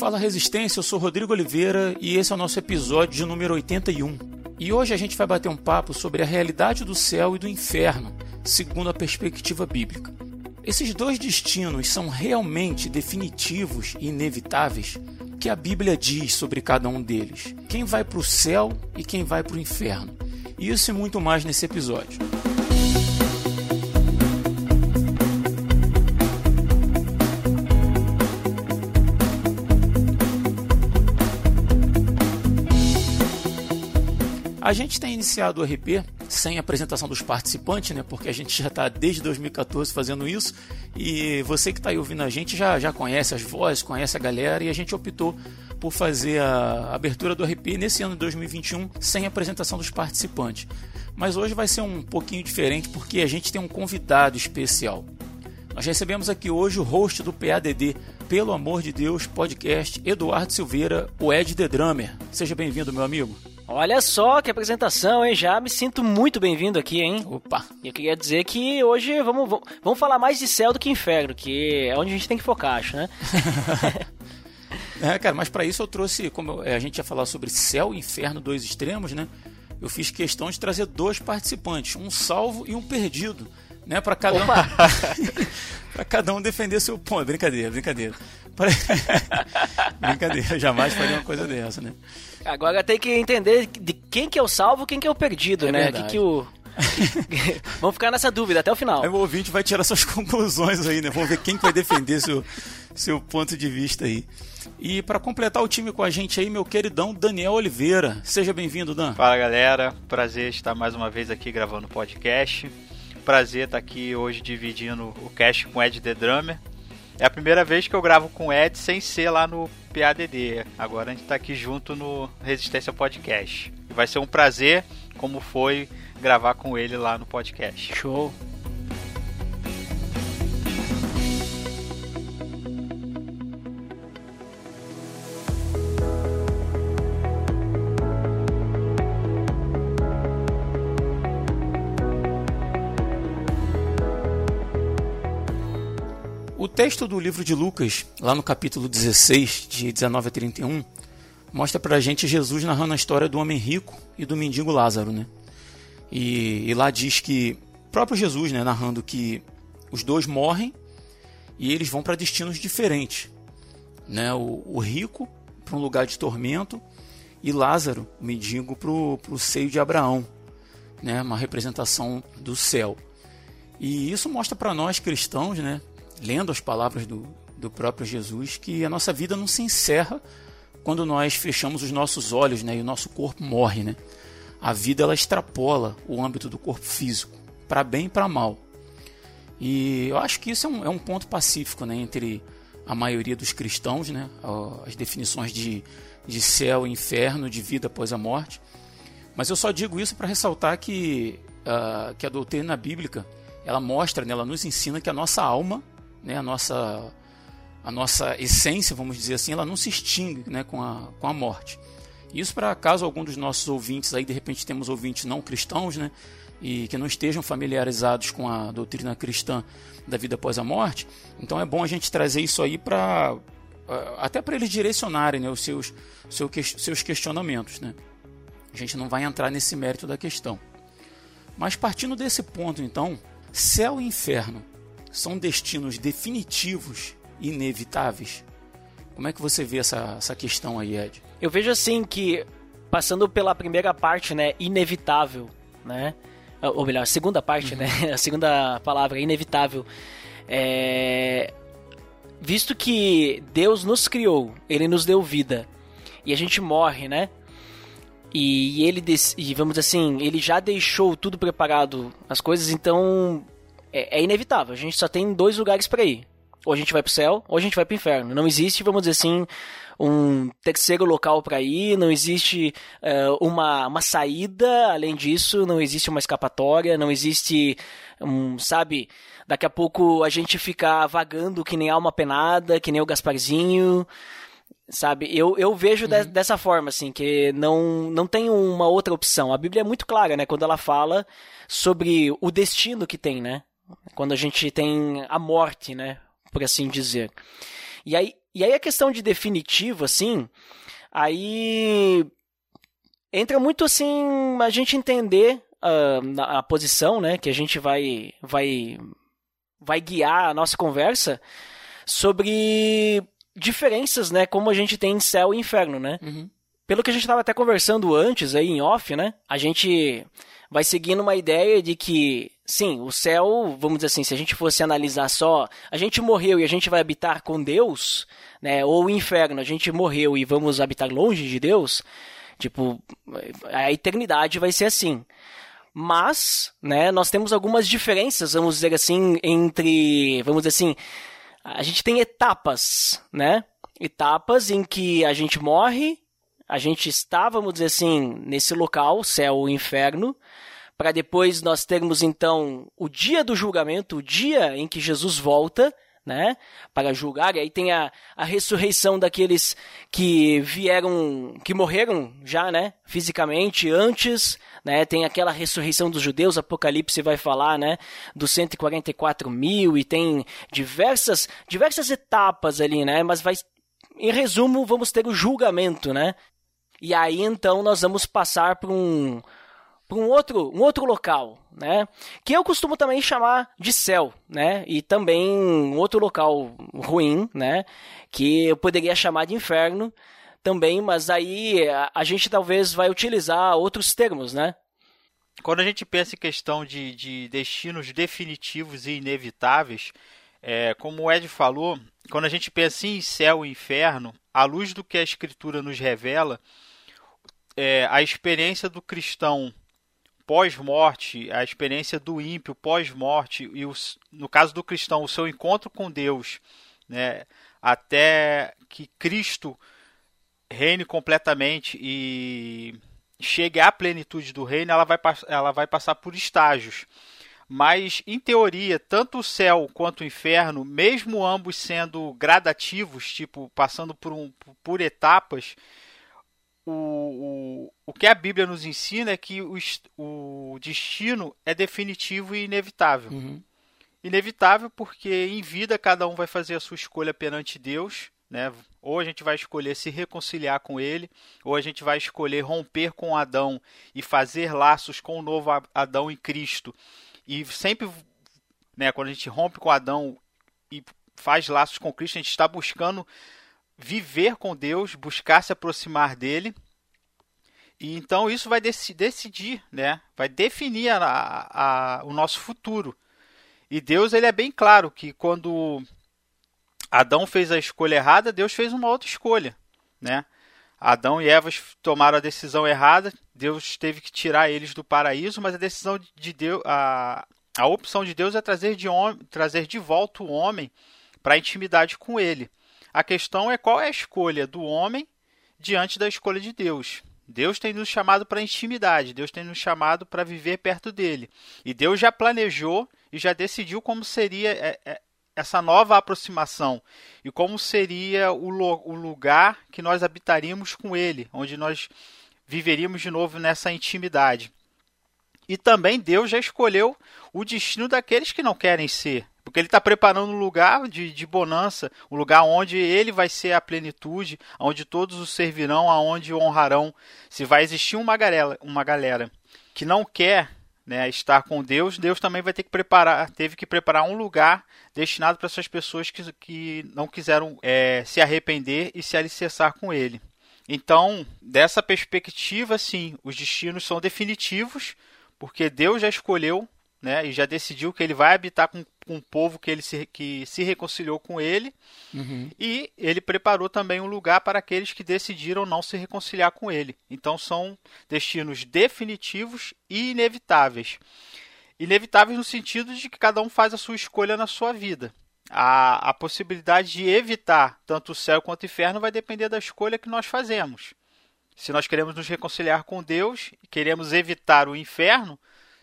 Fala Resistência, eu sou Rodrigo Oliveira e esse é o nosso episódio de número 81. E hoje a gente vai bater um papo sobre a realidade do céu e do inferno, segundo a perspectiva bíblica. Esses dois destinos são realmente definitivos e inevitáveis? O que a Bíblia diz sobre cada um deles? Quem vai para o céu e quem vai para o inferno? Isso e muito mais nesse episódio. A gente tem iniciado o RP sem apresentação dos participantes, né? Porque a gente já está desde 2014 fazendo isso e você que está aí ouvindo a gente já, já conhece as vozes, conhece a galera e a gente optou por fazer a abertura do RP nesse ano de 2021 sem apresentação dos participantes. Mas hoje vai ser um pouquinho diferente porque a gente tem um convidado especial. Nós recebemos aqui hoje o host do PADD, Pelo Amor de Deus Podcast, Eduardo Silveira, o Ed The Drummer. Seja bem-vindo, meu amigo. Olha só que apresentação, hein? Já me sinto muito bem-vindo aqui, hein? Opa! E eu queria dizer que hoje vamos, vamos falar mais de céu do que inferno, que é onde a gente tem que focar, acho, né? é, cara, mas para isso eu trouxe, como a gente ia falar sobre céu e inferno, dois extremos, né? Eu fiz questão de trazer dois participantes, um salvo e um perdido, né? Para cada um, para cada um defender seu ponto. Brincadeira, brincadeira. brincadeira, jamais faria uma coisa dessa, né? Agora tem que entender de quem que é o salvo, quem que é o perdido, é né? Que que o Vamos ficar nessa dúvida até o final. Aí o ouvinte vai tirar suas conclusões aí, né? Vamos ver quem vai defender seu, seu ponto de vista aí. E para completar o time com a gente aí, meu queridão Daniel Oliveira. Seja bem-vindo, Dan. Fala galera, prazer estar mais uma vez aqui gravando o podcast. Prazer estar aqui hoje dividindo o cast com o Ed The Drummer. É a primeira vez que eu gravo com o Ed sem ser lá no PADD. Agora a gente está aqui junto no Resistência Podcast. E vai ser um prazer, como foi gravar com ele lá no podcast. Show! Texto do livro de Lucas, lá no capítulo 16, de 19 a 31, mostra pra gente Jesus narrando a história do homem rico e do mendigo Lázaro, né? E, e lá diz que, próprio Jesus, né, narrando que os dois morrem e eles vão para destinos diferentes, né? O, o rico para um lugar de tormento e Lázaro, o mendigo, para o seio de Abraão, né? Uma representação do céu. E isso mostra para nós cristãos, né, lendo as palavras do, do próprio Jesus, que a nossa vida não se encerra quando nós fechamos os nossos olhos né, e o nosso corpo morre. Né? A vida ela extrapola o âmbito do corpo físico, para bem e para mal. E eu acho que isso é um, é um ponto pacífico né, entre a maioria dos cristãos, né, as definições de, de céu e inferno, de vida após a morte. Mas eu só digo isso para ressaltar que, uh, que a doutrina bíblica ela mostra, né, ela nos ensina que a nossa alma né, a nossa a nossa essência, vamos dizer assim, ela não se extingue né, com, a, com a morte. Isso para caso algum dos nossos ouvintes, aí de repente temos ouvintes não cristãos, né, e que não estejam familiarizados com a doutrina cristã da vida após a morte, então é bom a gente trazer isso aí para até para eles direcionarem né, os seus, seus questionamentos. Né? A gente não vai entrar nesse mérito da questão. Mas partindo desse ponto, então, céu e inferno são destinos definitivos e inevitáveis? Como é que você vê essa, essa questão aí, Ed? Eu vejo assim que, passando pela primeira parte, né, inevitável, né? Ou melhor, a segunda parte, né? uhum. né? A segunda palavra, inevitável. É... Visto que Deus nos criou, Ele nos deu vida, e a gente morre, né? E ele, e vamos dizer assim, ele já deixou tudo preparado, as coisas, então é, é inevitável. A gente só tem dois lugares para ir. Ou a gente vai pro céu, ou a gente vai pro inferno. Não existe, vamos dizer assim, um terceiro local para ir, não existe uh, uma, uma saída, além disso, não existe uma escapatória, não existe, um, sabe, daqui a pouco a gente ficar vagando que nem alma penada, que nem o Gasparzinho, sabe? Eu, eu vejo uhum. de, dessa forma, assim, que não, não tem uma outra opção. A Bíblia é muito clara, né, quando ela fala sobre o destino que tem, né? Quando a gente tem a morte, né? Por assim dizer. E aí, e aí a questão de definitivo, assim, aí entra muito assim a gente entender uh, a, a posição, né, que a gente vai vai vai guiar a nossa conversa sobre diferenças, né, como a gente tem em céu e inferno, né? Uhum. Pelo que a gente estava até conversando antes aí em off, né? A gente vai seguindo uma ideia de que, sim, o céu, vamos dizer assim, se a gente fosse analisar só, a gente morreu e a gente vai habitar com Deus, né? Ou o inferno, a gente morreu e vamos habitar longe de Deus, tipo, a eternidade vai ser assim. Mas, né, nós temos algumas diferenças, vamos dizer assim, entre, vamos dizer assim, a gente tem etapas, né? Etapas em que a gente morre, a gente está, vamos dizer assim, nesse local, céu ou inferno, para depois nós termos então o dia do julgamento, o dia em que Jesus volta, né, para julgar, e aí tem a, a ressurreição daqueles que vieram, que morreram já, né, fisicamente antes, né, tem aquela ressurreição dos judeus, Apocalipse vai falar, né, dos 144 mil, e tem diversas, diversas etapas ali, né, mas vai, em resumo, vamos ter o julgamento, né, e aí então nós vamos passar para um para um outro, um outro local, né? Que eu costumo também chamar de céu, né? E também um outro local ruim, né? Que eu poderia chamar de inferno também, mas aí a, gente talvez vai utilizar outros termos, né? Quando a gente pensa em questão de, de destinos definitivos e inevitáveis, é, como o Ed falou, quando a gente pensa em céu e inferno, à luz do que a Escritura nos revela, é, a experiência do cristão pós-morte, a experiência do ímpio pós-morte e os, no caso do cristão, o seu encontro com Deus, né, até que Cristo reine completamente e chegue à plenitude do reino, ela vai, ela vai passar por estágios. Mas, em teoria, tanto o céu quanto o inferno, mesmo ambos sendo gradativos, tipo, passando por, um, por etapas, o, o, o que a Bíblia nos ensina é que o, o destino é definitivo e inevitável. Uhum. Inevitável porque em vida cada um vai fazer a sua escolha perante Deus, né? Ou a gente vai escolher se reconciliar com ele, ou a gente vai escolher romper com Adão e fazer laços com o novo Adão em Cristo. E sempre, né, quando a gente rompe com Adão e faz laços com Cristo, a gente está buscando viver com Deus, buscar se aproximar dele. E então isso vai dec decidir, né? Vai definir a, a, o nosso futuro. E Deus ele é bem claro que quando Adão fez a escolha errada, Deus fez uma outra escolha, né? Adão e Eva tomaram a decisão errada, Deus teve que tirar eles do paraíso, mas a decisão de Deus, a, a opção de Deus é trazer de, trazer de volta o homem para a intimidade com ele. A questão é qual é a escolha do homem diante da escolha de Deus. Deus tem nos chamado para intimidade, Deus tem nos chamado para viver perto dele. E Deus já planejou e já decidiu como seria é, é, essa nova aproximação e como seria o, lugar que nós habitaríamos com ele, onde nós viveríamos de novo nessa intimidade. E também Deus já escolheu o destino daqueles que não querem ser porque ele está preparando um lugar de, de bonança, um lugar onde ele vai ser a plenitude, onde todos o servirão, aonde honrarão. Se vai existir uma galera, uma galera que não quer né, estar com Deus, Deus também vai ter que preparar, teve que preparar um lugar destinado para essas pessoas que, que não quiseram é, se arrepender e se alicerçar com Ele. Então, dessa perspectiva, sim, os destinos são definitivos, porque Deus já escolheu né, e já decidiu que ele vai habitar com, com um povo que ele se, que se reconciliou com ele, uhum. e ele preparou também um lugar para aqueles que decidiram não se reconciliar com ele. Então são destinos definitivos e inevitáveis. Inevitáveis no sentido de que cada um faz a sua escolha na sua vida. A, a possibilidade de evitar tanto o céu quanto o inferno vai depender da escolha que nós fazemos. Se nós queremos nos reconciliar com Deus e queremos evitar o inferno,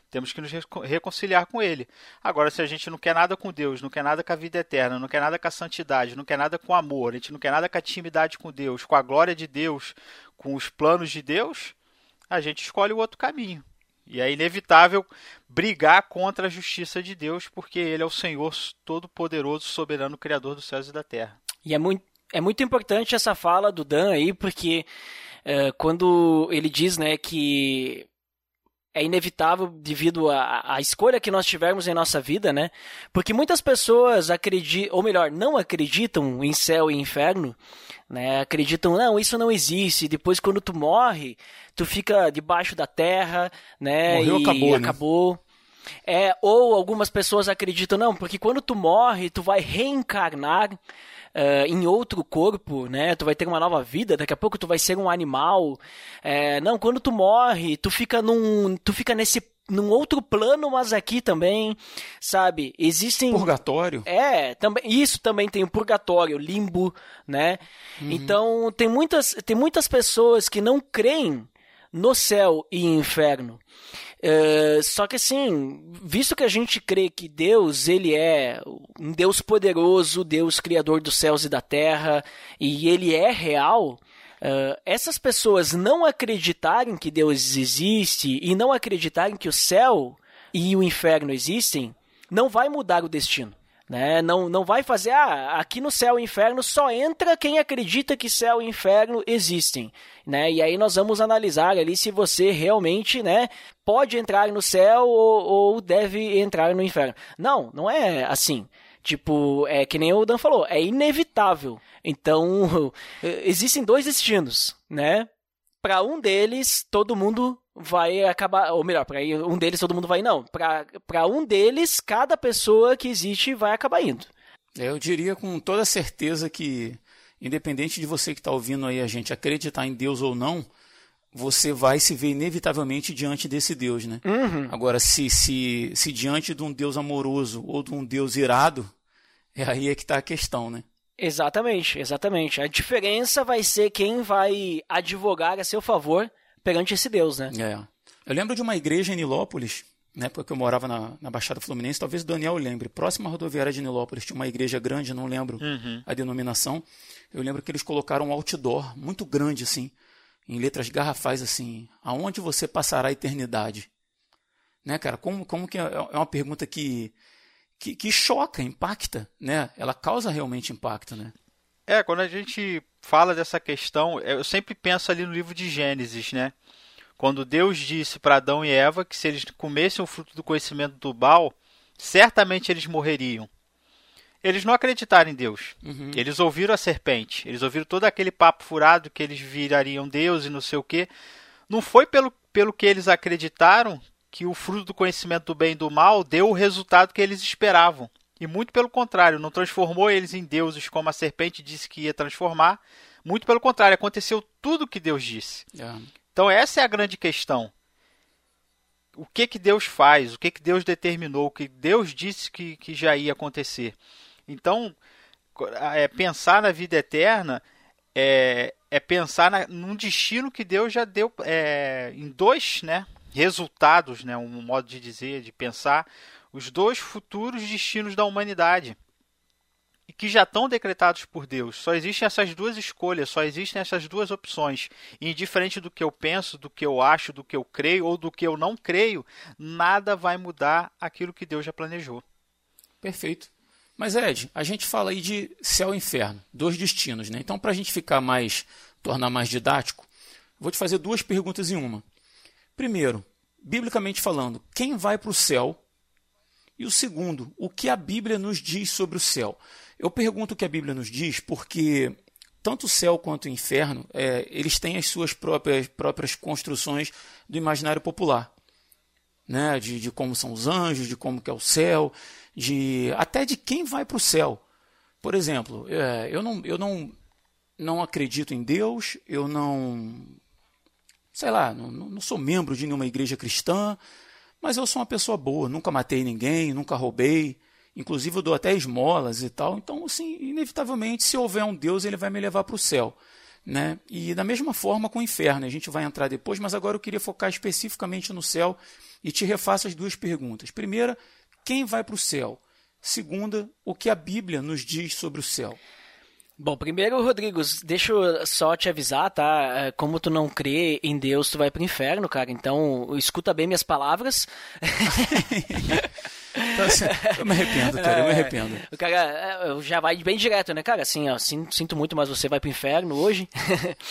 temos que nos reconciliar com Ele. Agora, se a gente não quer nada com Deus, não quer nada com a vida eterna, não quer nada com a santidade, não quer nada com o amor, a gente não quer nada com a intimidade com Deus, com a glória de Deus, com os planos de Deus, a gente escolhe o outro caminho. E é inevitável brigar contra a justiça de Deus, porque Ele é o Senhor Todo-Poderoso, Soberano, Criador dos céus e da terra. E é muito, é muito importante essa fala do Dan aí, porque é, quando ele diz né, que é inevitável devido à, escolha que nós tivermos em nossa vida, né? Porque muitas pessoas acreditam, ou melhor, não acreditam em céu e inferno, né? Acreditam, não, isso não existe. Depois, quando tu morre, tu fica debaixo da terra, né? Morreu, e acabou, né? acabou. É, ou algumas pessoas acreditam, não, porque quando tu morre, tu vai reencarnar uh, em outro corpo, né? Tu vai ter uma nova vida, daqui a pouco tu vai ser um animal. É, não, quando tu morre, tu fica num. Tu fica nesse num outro plano, mas aqui também, sabe? Existem purgatório. É, também isso também tem o purgatório, limbo, né? Uhum. Então tem muitas tem muitas pessoas que não creem no céu e inferno. Uh, só que assim, visto que a gente crê que Deus ele é um Deus poderoso, Deus criador dos céus e da terra, e ele é real, uh, essas pessoas não acreditarem que Deus existe e não acreditarem que o céu e o inferno existem, não vai mudar o destino. Né? Não, não vai fazer, ah, aqui no céu e inferno só entra quem acredita que céu e inferno existem. Né? E aí nós vamos analisar ali se você realmente né, pode entrar no céu ou, ou deve entrar no inferno. Não, não é assim. Tipo, é que nem o Dan falou, é inevitável. Então, existem dois destinos, né? Para um deles, todo mundo vai acabar, ou melhor, para um deles todo mundo vai não, para um deles cada pessoa que existe vai acabar indo. Eu diria com toda certeza que independente de você que está ouvindo aí a gente acreditar em Deus ou não, você vai se ver inevitavelmente diante desse Deus, né? Uhum. Agora, se, se, se diante de um Deus amoroso ou de um Deus irado, é aí é que está a questão, né? Exatamente, exatamente. A diferença vai ser quem vai advogar a seu favor perante esse Deus, né? É. Eu lembro de uma igreja em Nilópolis, né, porque eu morava na, na Baixada Fluminense, talvez o Daniel lembre. Próxima à rodoviária de Nilópolis tinha uma igreja grande, não lembro uhum. a denominação. Eu lembro que eles colocaram um outdoor muito grande, assim, em letras garrafais, assim, aonde você passará a eternidade? Né, cara? Como, como que é, é uma pergunta que, que, que choca, impacta, né? Ela causa realmente impacto, né? É, quando a gente fala dessa questão, eu sempre penso ali no livro de Gênesis, né? Quando Deus disse para Adão e Eva que se eles comessem o fruto do conhecimento do Baal, certamente eles morreriam. Eles não acreditaram em Deus. Uhum. Eles ouviram a serpente. Eles ouviram todo aquele papo furado que eles virariam Deus e não sei o quê. Não foi pelo, pelo que eles acreditaram que o fruto do conhecimento do bem e do mal deu o resultado que eles esperavam. E muito pelo contrário, não transformou eles em deuses como a serpente disse que ia transformar. Muito pelo contrário, aconteceu tudo o que Deus disse. É. Então essa é a grande questão. O que que Deus faz? O que que Deus determinou? O que Deus disse que, que já ia acontecer? Então, é, pensar na vida eterna é, é pensar na, num destino que Deus já deu é, em dois né, resultados, né, um modo de dizer, de pensar os dois futuros destinos da humanidade e que já estão decretados por Deus. Só existem essas duas escolhas, só existem essas duas opções. E indiferente do que eu penso, do que eu acho, do que eu creio ou do que eu não creio, nada vai mudar aquilo que Deus já planejou. Perfeito. Mas Ed, a gente fala aí de céu e inferno, dois destinos, né? Então, para a gente ficar mais, tornar mais didático, vou te fazer duas perguntas em uma. Primeiro, biblicamente falando, quem vai para o céu e o segundo, o que a Bíblia nos diz sobre o céu? Eu pergunto o que a Bíblia nos diz porque tanto o céu quanto o inferno, é, eles têm as suas próprias, próprias construções do imaginário popular. Né? De, de como são os anjos, de como que é o céu, de até de quem vai para o céu. Por exemplo, é, eu, não, eu não, não acredito em Deus, eu não. Sei lá, não, não sou membro de nenhuma igreja cristã, mas eu sou uma pessoa boa, nunca matei ninguém, nunca roubei, inclusive eu dou até esmolas e tal. Então, assim, inevitavelmente, se houver um Deus, ele vai me levar para o céu. Né? E da mesma forma com o inferno, a gente vai entrar depois, mas agora eu queria focar especificamente no céu e te refaço as duas perguntas. Primeira, quem vai para o céu? Segunda, o que a Bíblia nos diz sobre o céu? Bom, primeiro, Rodrigo, deixa eu só te avisar, tá? É, como tu não crê em Deus, tu vai pro inferno, cara. Então, escuta bem minhas palavras. eu me arrependo, cara, eu me arrependo. É, o cara já vai bem direto, né, cara? Assim, ó, sinto muito, mas você vai pro inferno hoje.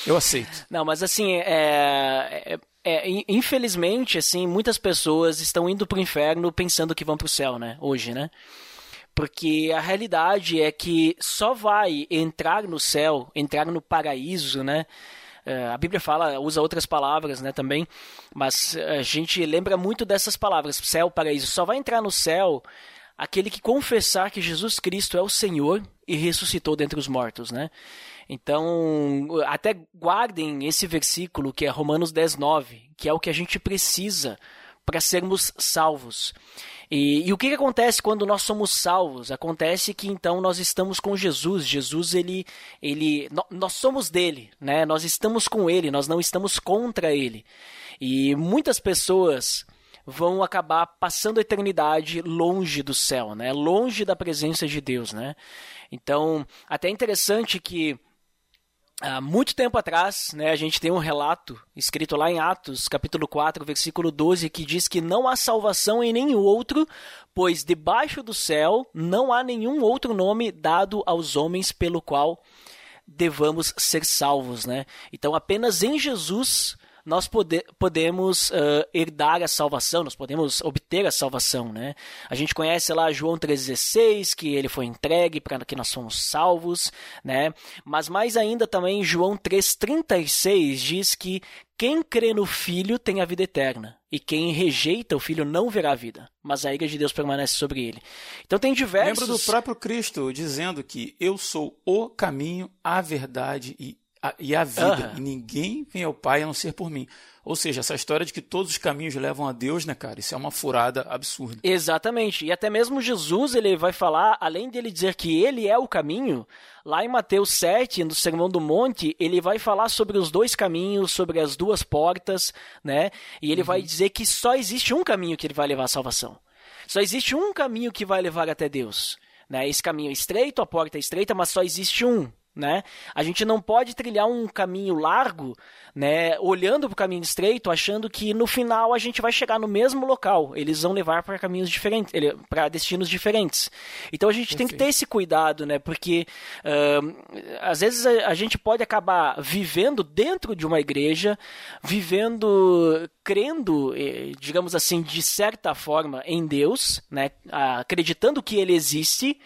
Eu aceito. Não, mas assim, é, é, é, infelizmente, assim, muitas pessoas estão indo pro inferno pensando que vão pro céu, né? Hoje, né? Porque a realidade é que só vai entrar no céu, entrar no paraíso, né? É, a Bíblia fala, usa outras palavras, né, também, mas a gente lembra muito dessas palavras, céu, paraíso. Só vai entrar no céu aquele que confessar que Jesus Cristo é o Senhor e ressuscitou dentre os mortos, né? Então, até guardem esse versículo que é Romanos 10, 9, que é o que a gente precisa para sermos salvos. E, e, o que, que acontece quando nós somos salvos? Acontece que então nós estamos com Jesus. Jesus, ele, ele, nós somos dele, né? Nós estamos com ele, nós não estamos contra ele. E muitas pessoas vão acabar passando a eternidade longe do céu, né? Longe da presença de Deus, né? Então, até é interessante que Há muito tempo atrás, né, a gente tem um relato escrito lá em Atos, capítulo 4, versículo 12, que diz que não há salvação em nenhum outro, pois debaixo do céu não há nenhum outro nome dado aos homens pelo qual devamos ser salvos, né? Então apenas em Jesus nós pode, podemos uh, herdar a salvação, nós podemos obter a salvação, né? A gente conhece lá João 3,16, que ele foi entregue para que nós somos salvos, né? Mas mais ainda também João 3,36 diz que quem crê no Filho tem a vida eterna, e quem rejeita o Filho não verá a vida, mas a ira de Deus permanece sobre ele. Então tem diversos... Lembro do próprio Cristo dizendo que eu sou o caminho, a verdade e a, e a vida. Uhum. E ninguém vem ao Pai a não ser por mim. Ou seja, essa história de que todos os caminhos levam a Deus, né, cara? Isso é uma furada absurda. Exatamente. E até mesmo Jesus, ele vai falar, além dele dizer que ele é o caminho, lá em Mateus 7, no Sermão do Monte, ele vai falar sobre os dois caminhos, sobre as duas portas, né? E ele uhum. vai dizer que só existe um caminho que ele vai levar à salvação. Só existe um caminho que vai levar até Deus. Né? Esse caminho é estreito, a porta é estreita, mas só existe um né? A gente não pode trilhar um caminho largo, né, olhando para o caminho estreito, achando que no final a gente vai chegar no mesmo local. Eles vão levar para caminhos diferentes, para destinos diferentes. Então a gente tem que ter esse cuidado, né? Porque uh, às vezes a, a, gente pode acabar vivendo dentro de uma igreja, vivendo, crendo, eh, digamos assim, de certa forma em Deus, né? Acreditando que Ele existe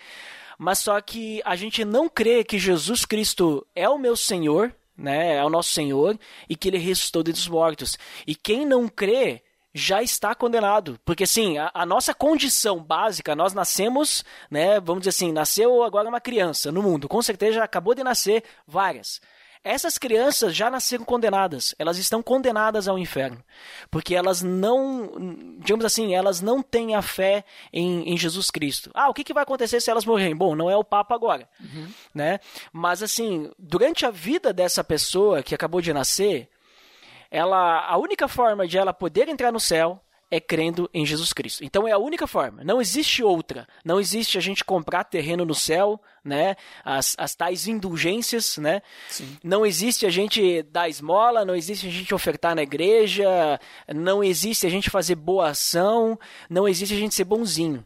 mas só que a gente não crê que Jesus Cristo é o meu Senhor, né? É o nosso Senhor e que ele ressuscitou dos mortos. E quem não crê já está condenado. Porque assim, a, a, nossa condição básica, nós nascemos, né, vamos dizer assim, nasceu agora uma criança no mundo, com certeza já acabou de nascer várias. Essas crianças já nasceram condenadas, elas estão condenadas ao inferno, porque elas não, digamos assim, elas não têm a fé em, em Jesus Cristo. Ah, o que, que vai acontecer se elas morrerem? Bom, não é o Papa agora, uhum. né? Mas assim, durante a vida dessa pessoa que acabou de nascer, ela, a única forma de ela poder entrar no céu é crendo em Jesus Cristo. Então é a única forma, não existe outra. Não existe a gente comprar terreno no céu, né? As, as tais indulgências, né? Sim. Não existe a gente dar esmola, não existe a gente ofertar na igreja, não existe a gente fazer boa ação, não existe a gente ser bonzinho.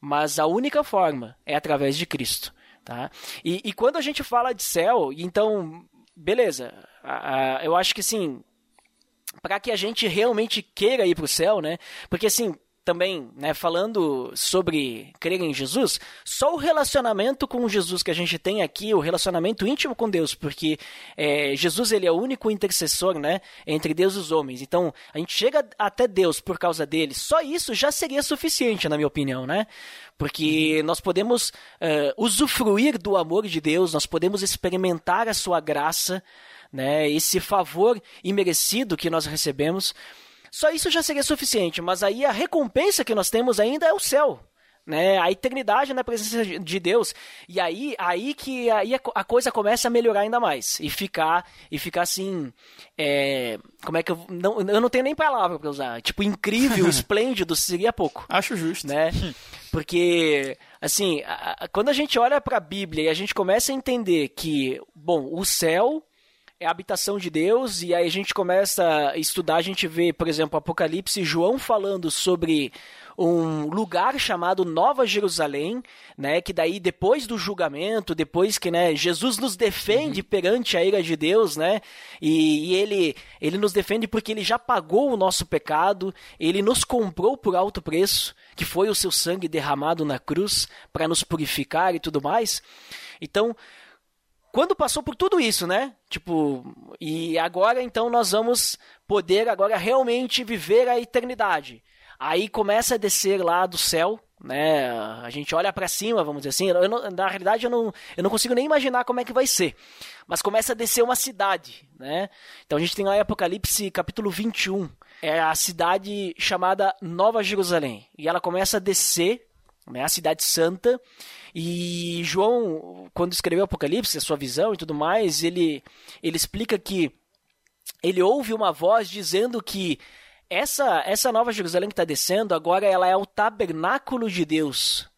Mas a única forma é através de Cristo, tá? E, e quando a gente fala de céu, então, beleza, eu acho que sim, para que a gente realmente queira ir para o céu, né? Porque assim, também, né, falando sobre crer em Jesus, só o relacionamento com Jesus que a gente tem aqui, o relacionamento íntimo com Deus, porque é, Jesus ele é o único intercessor, né, entre Deus e os homens. Então, a gente chega até Deus por causa dele. Só isso já seria suficiente, na minha opinião, né? Porque uhum. nós podemos uh, usufruir do amor de Deus, nós podemos experimentar a sua graça, né, esse favor imerecido que nós recebemos, só isso já seria suficiente, mas aí a recompensa que nós temos ainda é o céu. Né, a eternidade na presença de Deus. E aí aí que aí a coisa começa a melhorar ainda mais e ficar e ficar assim é, como é que eu não eu não tenho nem palavra para usar tipo incrível esplêndido seria pouco acho justo. né. Porque assim a, a, quando a gente olha para a Bíblia e a gente começa a entender que bom o céu é a habitação de Deus, e aí a gente começa a estudar, a gente vê, por exemplo, Apocalipse, João falando sobre um lugar chamado Nova Jerusalém, né, que daí depois do julgamento, depois que, né, Jesus nos defende uhum. perante a ira de Deus, né, e, e, ele, ele nos defende porque ele já pagou o nosso pecado, ele nos comprou por alto preço, que foi o seu sangue derramado na cruz para nos purificar e tudo mais. Então, quando passou por tudo isso, né? Tipo, e agora então nós vamos poder agora realmente viver a eternidade. Aí começa a descer lá do céu, né? A gente olha para cima, vamos dizer assim. Não, na realidade, eu não, eu não consigo nem imaginar como é que vai ser. Mas começa a descer uma cidade, né? Então a gente tem lá em Apocalipse capítulo 21. É a cidade chamada Nova Jerusalém. E ela começa a descer, né? A cidade santa. E João, quando escreveu Apocalipse, a sua visão e tudo mais, ele, ele explica que ele ouve uma voz dizendo que essa, essa nova Jerusalém que está descendo, agora ela é o tabernáculo de Deus.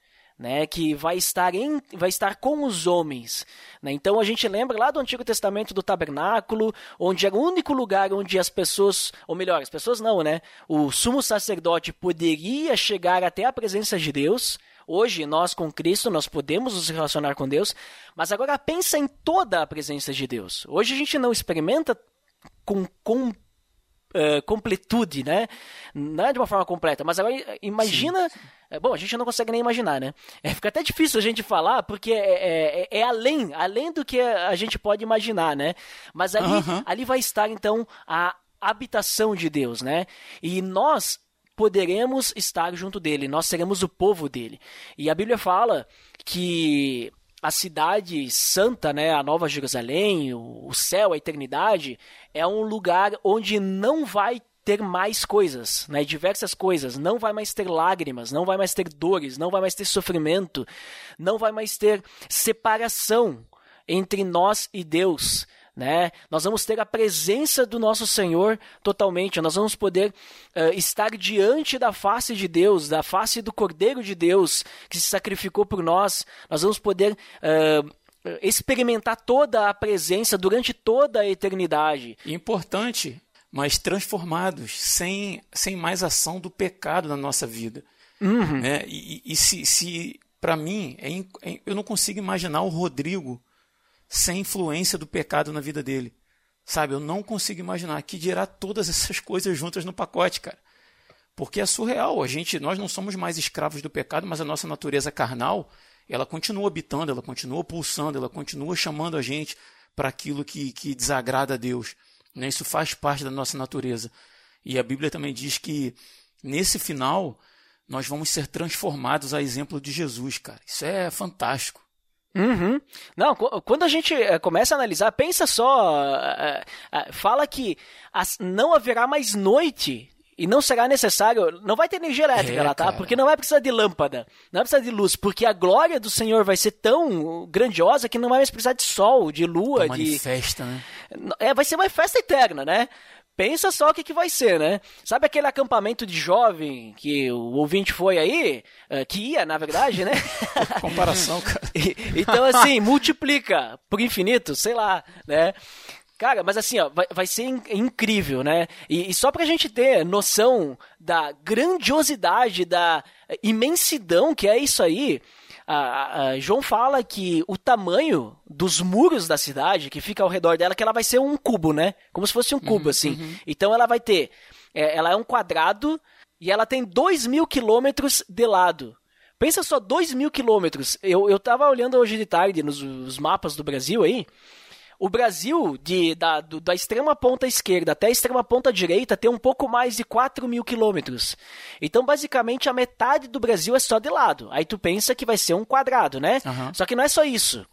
Né, que vai estar, em, vai estar com os homens. Né? Então a gente lembra lá do Antigo Testamento do tabernáculo, onde era o único lugar onde as pessoas, ou melhor, as pessoas não, né? O sumo sacerdote poderia chegar até a presença de Deus. Hoje, nós com Cristo, nós podemos nos relacionar com Deus, mas agora pensa em toda a presença de Deus. Hoje a gente não experimenta com, com uh, completude, né? Não é de uma forma completa, mas agora imagina. Sim, sim. É, bom, a gente não consegue nem imaginar, né? É, fica até difícil a gente falar, porque é, é, é além, além do que a gente pode imaginar, né? Mas ali, ali vai estar, então, a habitação de Deus, né? E nós poderemos estar junto dele, nós seremos o povo dele. E a Bíblia fala que a cidade santa, né, a Nova Jerusalém, o céu, a eternidade, é um lugar onde não vai ter mais coisas, né, diversas coisas, não vai mais ter lágrimas, não vai mais ter dores, não vai mais ter sofrimento, não vai mais ter separação entre nós e Deus, né? Nós vamos ter a presença do nosso Senhor totalmente, nós vamos poder uh, estar diante da face de Deus, da face do Cordeiro de Deus que se sacrificou por nós, nós vamos poder uh, experimentar toda a presença durante toda a eternidade. Importante, mas transformados, sem, sem mais ação do pecado na nossa vida. Uhum. Né? E, e, se, se para mim, é, é, eu não consigo imaginar o Rodrigo sem influência do pecado na vida dele. Sabe, eu não consigo imaginar que dirá todas essas coisas juntas no pacote, cara. Porque é surreal, a gente, nós não somos mais escravos do pecado, mas a nossa natureza carnal, ela continua habitando, ela continua pulsando, ela continua chamando a gente para aquilo que, que desagrada a Deus. Né? Isso faz parte da nossa natureza. E a Bíblia também diz que nesse final nós vamos ser transformados a exemplo de Jesus, cara. Isso é fantástico. Uhum. Não, quando a gente eh, começa a analisar, pensa só, eh, eh, fala que não haverá mais noite e não será necessário, não vai ter energia elétrica é, lá, tá? Cara. Porque não vai precisar de lâmpada, não vai precisar de luz, porque a glória do Senhor vai ser tão grandiosa que não vai mais precisar de sol, de lua, uma de festa, né? É, vai ser uma festa eterna, né? Pensa só o que, que vai ser, né? Sabe aquele acampamento de jovem que o ouvinte foi aí? Uh, que ia, na verdade, né? Comparação, cara. então, assim, multiplica por infinito, sei lá, né? Cara, mas assim, ó, vai, vai ser in incrível, né? E, e só pra gente ter noção da grandiosidade, da imensidão que é isso aí, a, a, João fala que o tamanho dos muros da cidade que fica ao redor dela, que ela vai ser um cubo, né? Como se fosse um cubo, uhum, assim. Uhum. Então ela vai ter. É, ela é um quadrado e ela tem 2 mil quilômetros de lado. Pensa só, 2 mil quilômetros. Eu, eu tava olhando hoje de tarde nos mapas do Brasil aí. O Brasil, de, da, do, da extrema ponta esquerda até a extrema ponta direita, tem um pouco mais de 4 mil quilômetros. Então, basicamente, a metade do Brasil é só de lado. Aí tu pensa que vai ser um quadrado, né? Uhum. Só que não é só isso.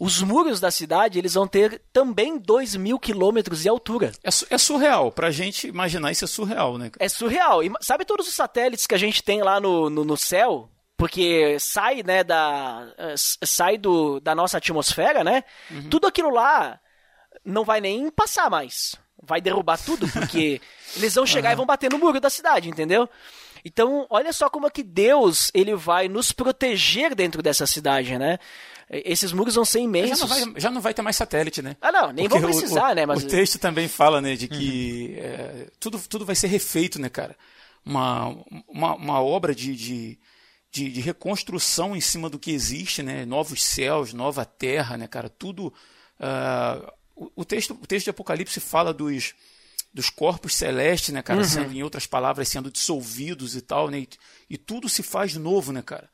Os muros da cidade, eles vão ter também 2 mil quilômetros de altura. É, é, surreal. Pra gente imaginar isso é surreal, né? É surreal. E sabe todos os satélites que a gente tem lá no, no, no céu? Porque sai, né, da eh, sai do, da nossa atmosfera, né? Uhum. Tudo aquilo lá não vai nem passar mais. Vai derrubar tudo, porque eles vão chegar uhum. e vão bater no muro da cidade, entendeu? Então, olha só como é que Deus ele vai nos proteger dentro dessa cidade, né? Esses muros vão ser imensos. Já não vai, já não vai ter mais satélite, né? Ah, não, nem vão precisar, o, né? Mas... O texto também fala, né, de que uhum. é, tudo, tudo vai ser refeito, né, cara? Uma, uma, uma obra de, de, de, de, reconstrução em cima do que existe, né? Novos céus, nova terra, né, cara? Tudo. Uh, o, o, texto, o texto de Apocalipse fala dos, dos corpos celestes, né, cara? Uhum. Sendo, em outras palavras, sendo dissolvidos e tal, né? E, e tudo se faz novo, né, cara?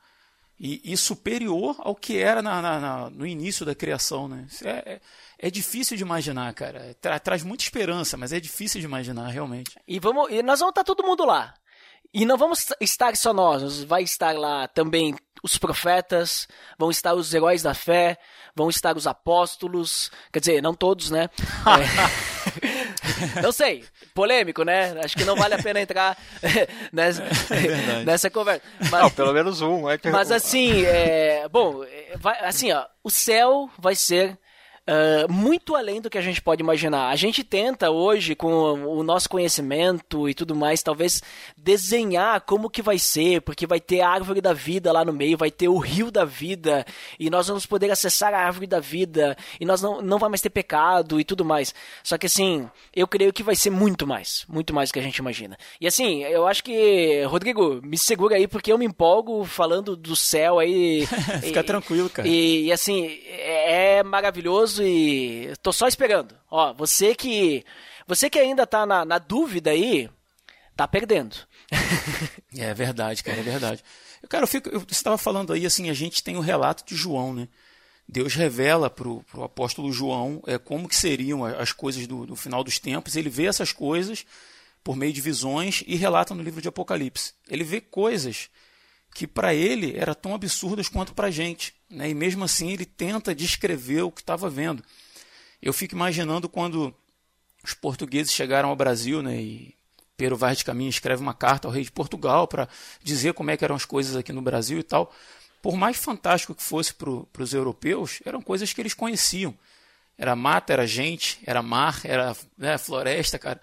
e, e superior ao que era na, na, na, no início da criação. Né? É, é, é, difícil de imaginar, cara. Tra, traz muita esperança, mas é difícil de imaginar, realmente. E, vamos, e nós vamos estar todo mundo lá. E não vamos estar só nós, vai estar lá também os profetas, vão estar os heróis da fé, vão estar os apóstolos, quer dizer, não todos, né? É... não sei, polêmico, né? Acho que não vale a pena entrar nessa, é nessa conversa. Mas, não, pelo menos um. É que... Mas assim, é, bom, é, vai, assim, ó, o céu vai ser Uh, muito além do que a gente pode imaginar. A gente tenta hoje, com o nosso conhecimento e tudo mais, talvez desenhar como que vai ser, porque vai ter a árvore da vida lá no meio, vai ter o rio da vida, e nós vamos poder acessar a árvore da vida, e nós não, não vai mais ter pecado e tudo mais. Só que assim, eu creio que vai ser muito mais, muito mais do que a gente imagina. E assim, eu acho que, Rodrigo, me segura aí, porque eu me empolgo falando do céu aí. Fica e, tranquilo, cara. E, e assim, é, é maravilhoso e tô só esperando. Ó, você que você que ainda tá na, na dúvida aí, tá perdendo. é verdade, cara, é verdade. Cara, eu fico, eu, estava falando aí assim, a gente tem o relato de João, né? Deus revela para o apóstolo João é, como que seriam as coisas do, do final dos tempos. Ele vê essas coisas por meio de visões e relata no livro de Apocalipse. Ele vê coisas que para ele eram tão absurdas quanto para a gente. Né? E mesmo assim ele tenta descrever o que estava vendo. Eu fico imaginando quando os portugueses chegaram ao Brasil né, e Pero Vaz de Caminha escreve uma carta ao rei de Portugal para dizer como é que eram as coisas aqui no Brasil e tal. Por mais fantástico que fosse para os europeus, eram coisas que eles conheciam. Era mata, era gente, era mar, era né, floresta, cara.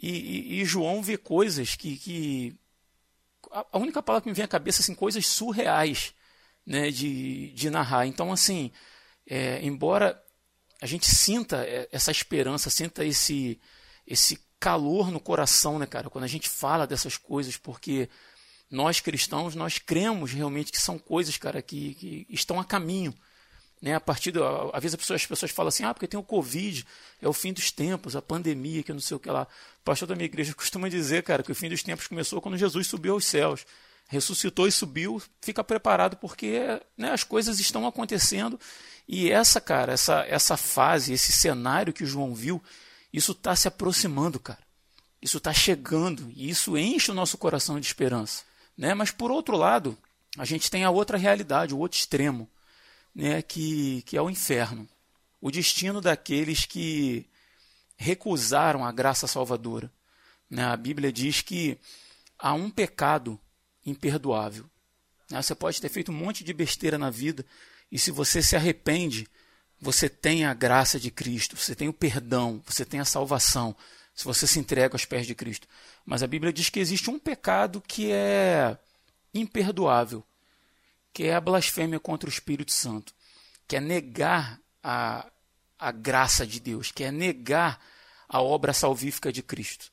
E, e, e, João vê coisas que, que a única palavra que me vem à cabeça assim coisas surreais né, de, de narrar. Então, assim, é, embora a gente sinta é, essa esperança, sinta esse, esse calor no coração, né, cara, quando a gente fala dessas coisas, porque nós cristãos, nós cremos realmente que são coisas, cara, que, que estão a caminho. Né, a partir do, às vezes as pessoas, as pessoas falam assim, ah, porque tem o Covid, é o fim dos tempos, a pandemia, que não sei o que lá. O pastor da minha igreja costuma dizer, cara, que o fim dos tempos começou quando Jesus subiu aos céus ressuscitou e subiu, fica preparado porque né, as coisas estão acontecendo e essa, cara, essa, essa fase, esse cenário que o João viu, isso está se aproximando, cara. Isso está chegando e isso enche o nosso coração de esperança. Né? Mas por outro lado, a gente tem a outra realidade, o outro extremo, né? que, que é o inferno. O destino daqueles que recusaram a graça salvadora. Né? A Bíblia diz que há um pecado imperdoável. Né? Você pode ter feito um monte de besteira na vida e se você se arrepende, você tem a graça de Cristo, você tem o perdão, você tem a salvação, se você se entrega aos pés de Cristo. Mas a Bíblia diz que existe um pecado que é imperdoável, que é a blasfêmia contra o Espírito Santo, que é negar a, a graça de Deus, que é negar a obra salvífica de Cristo.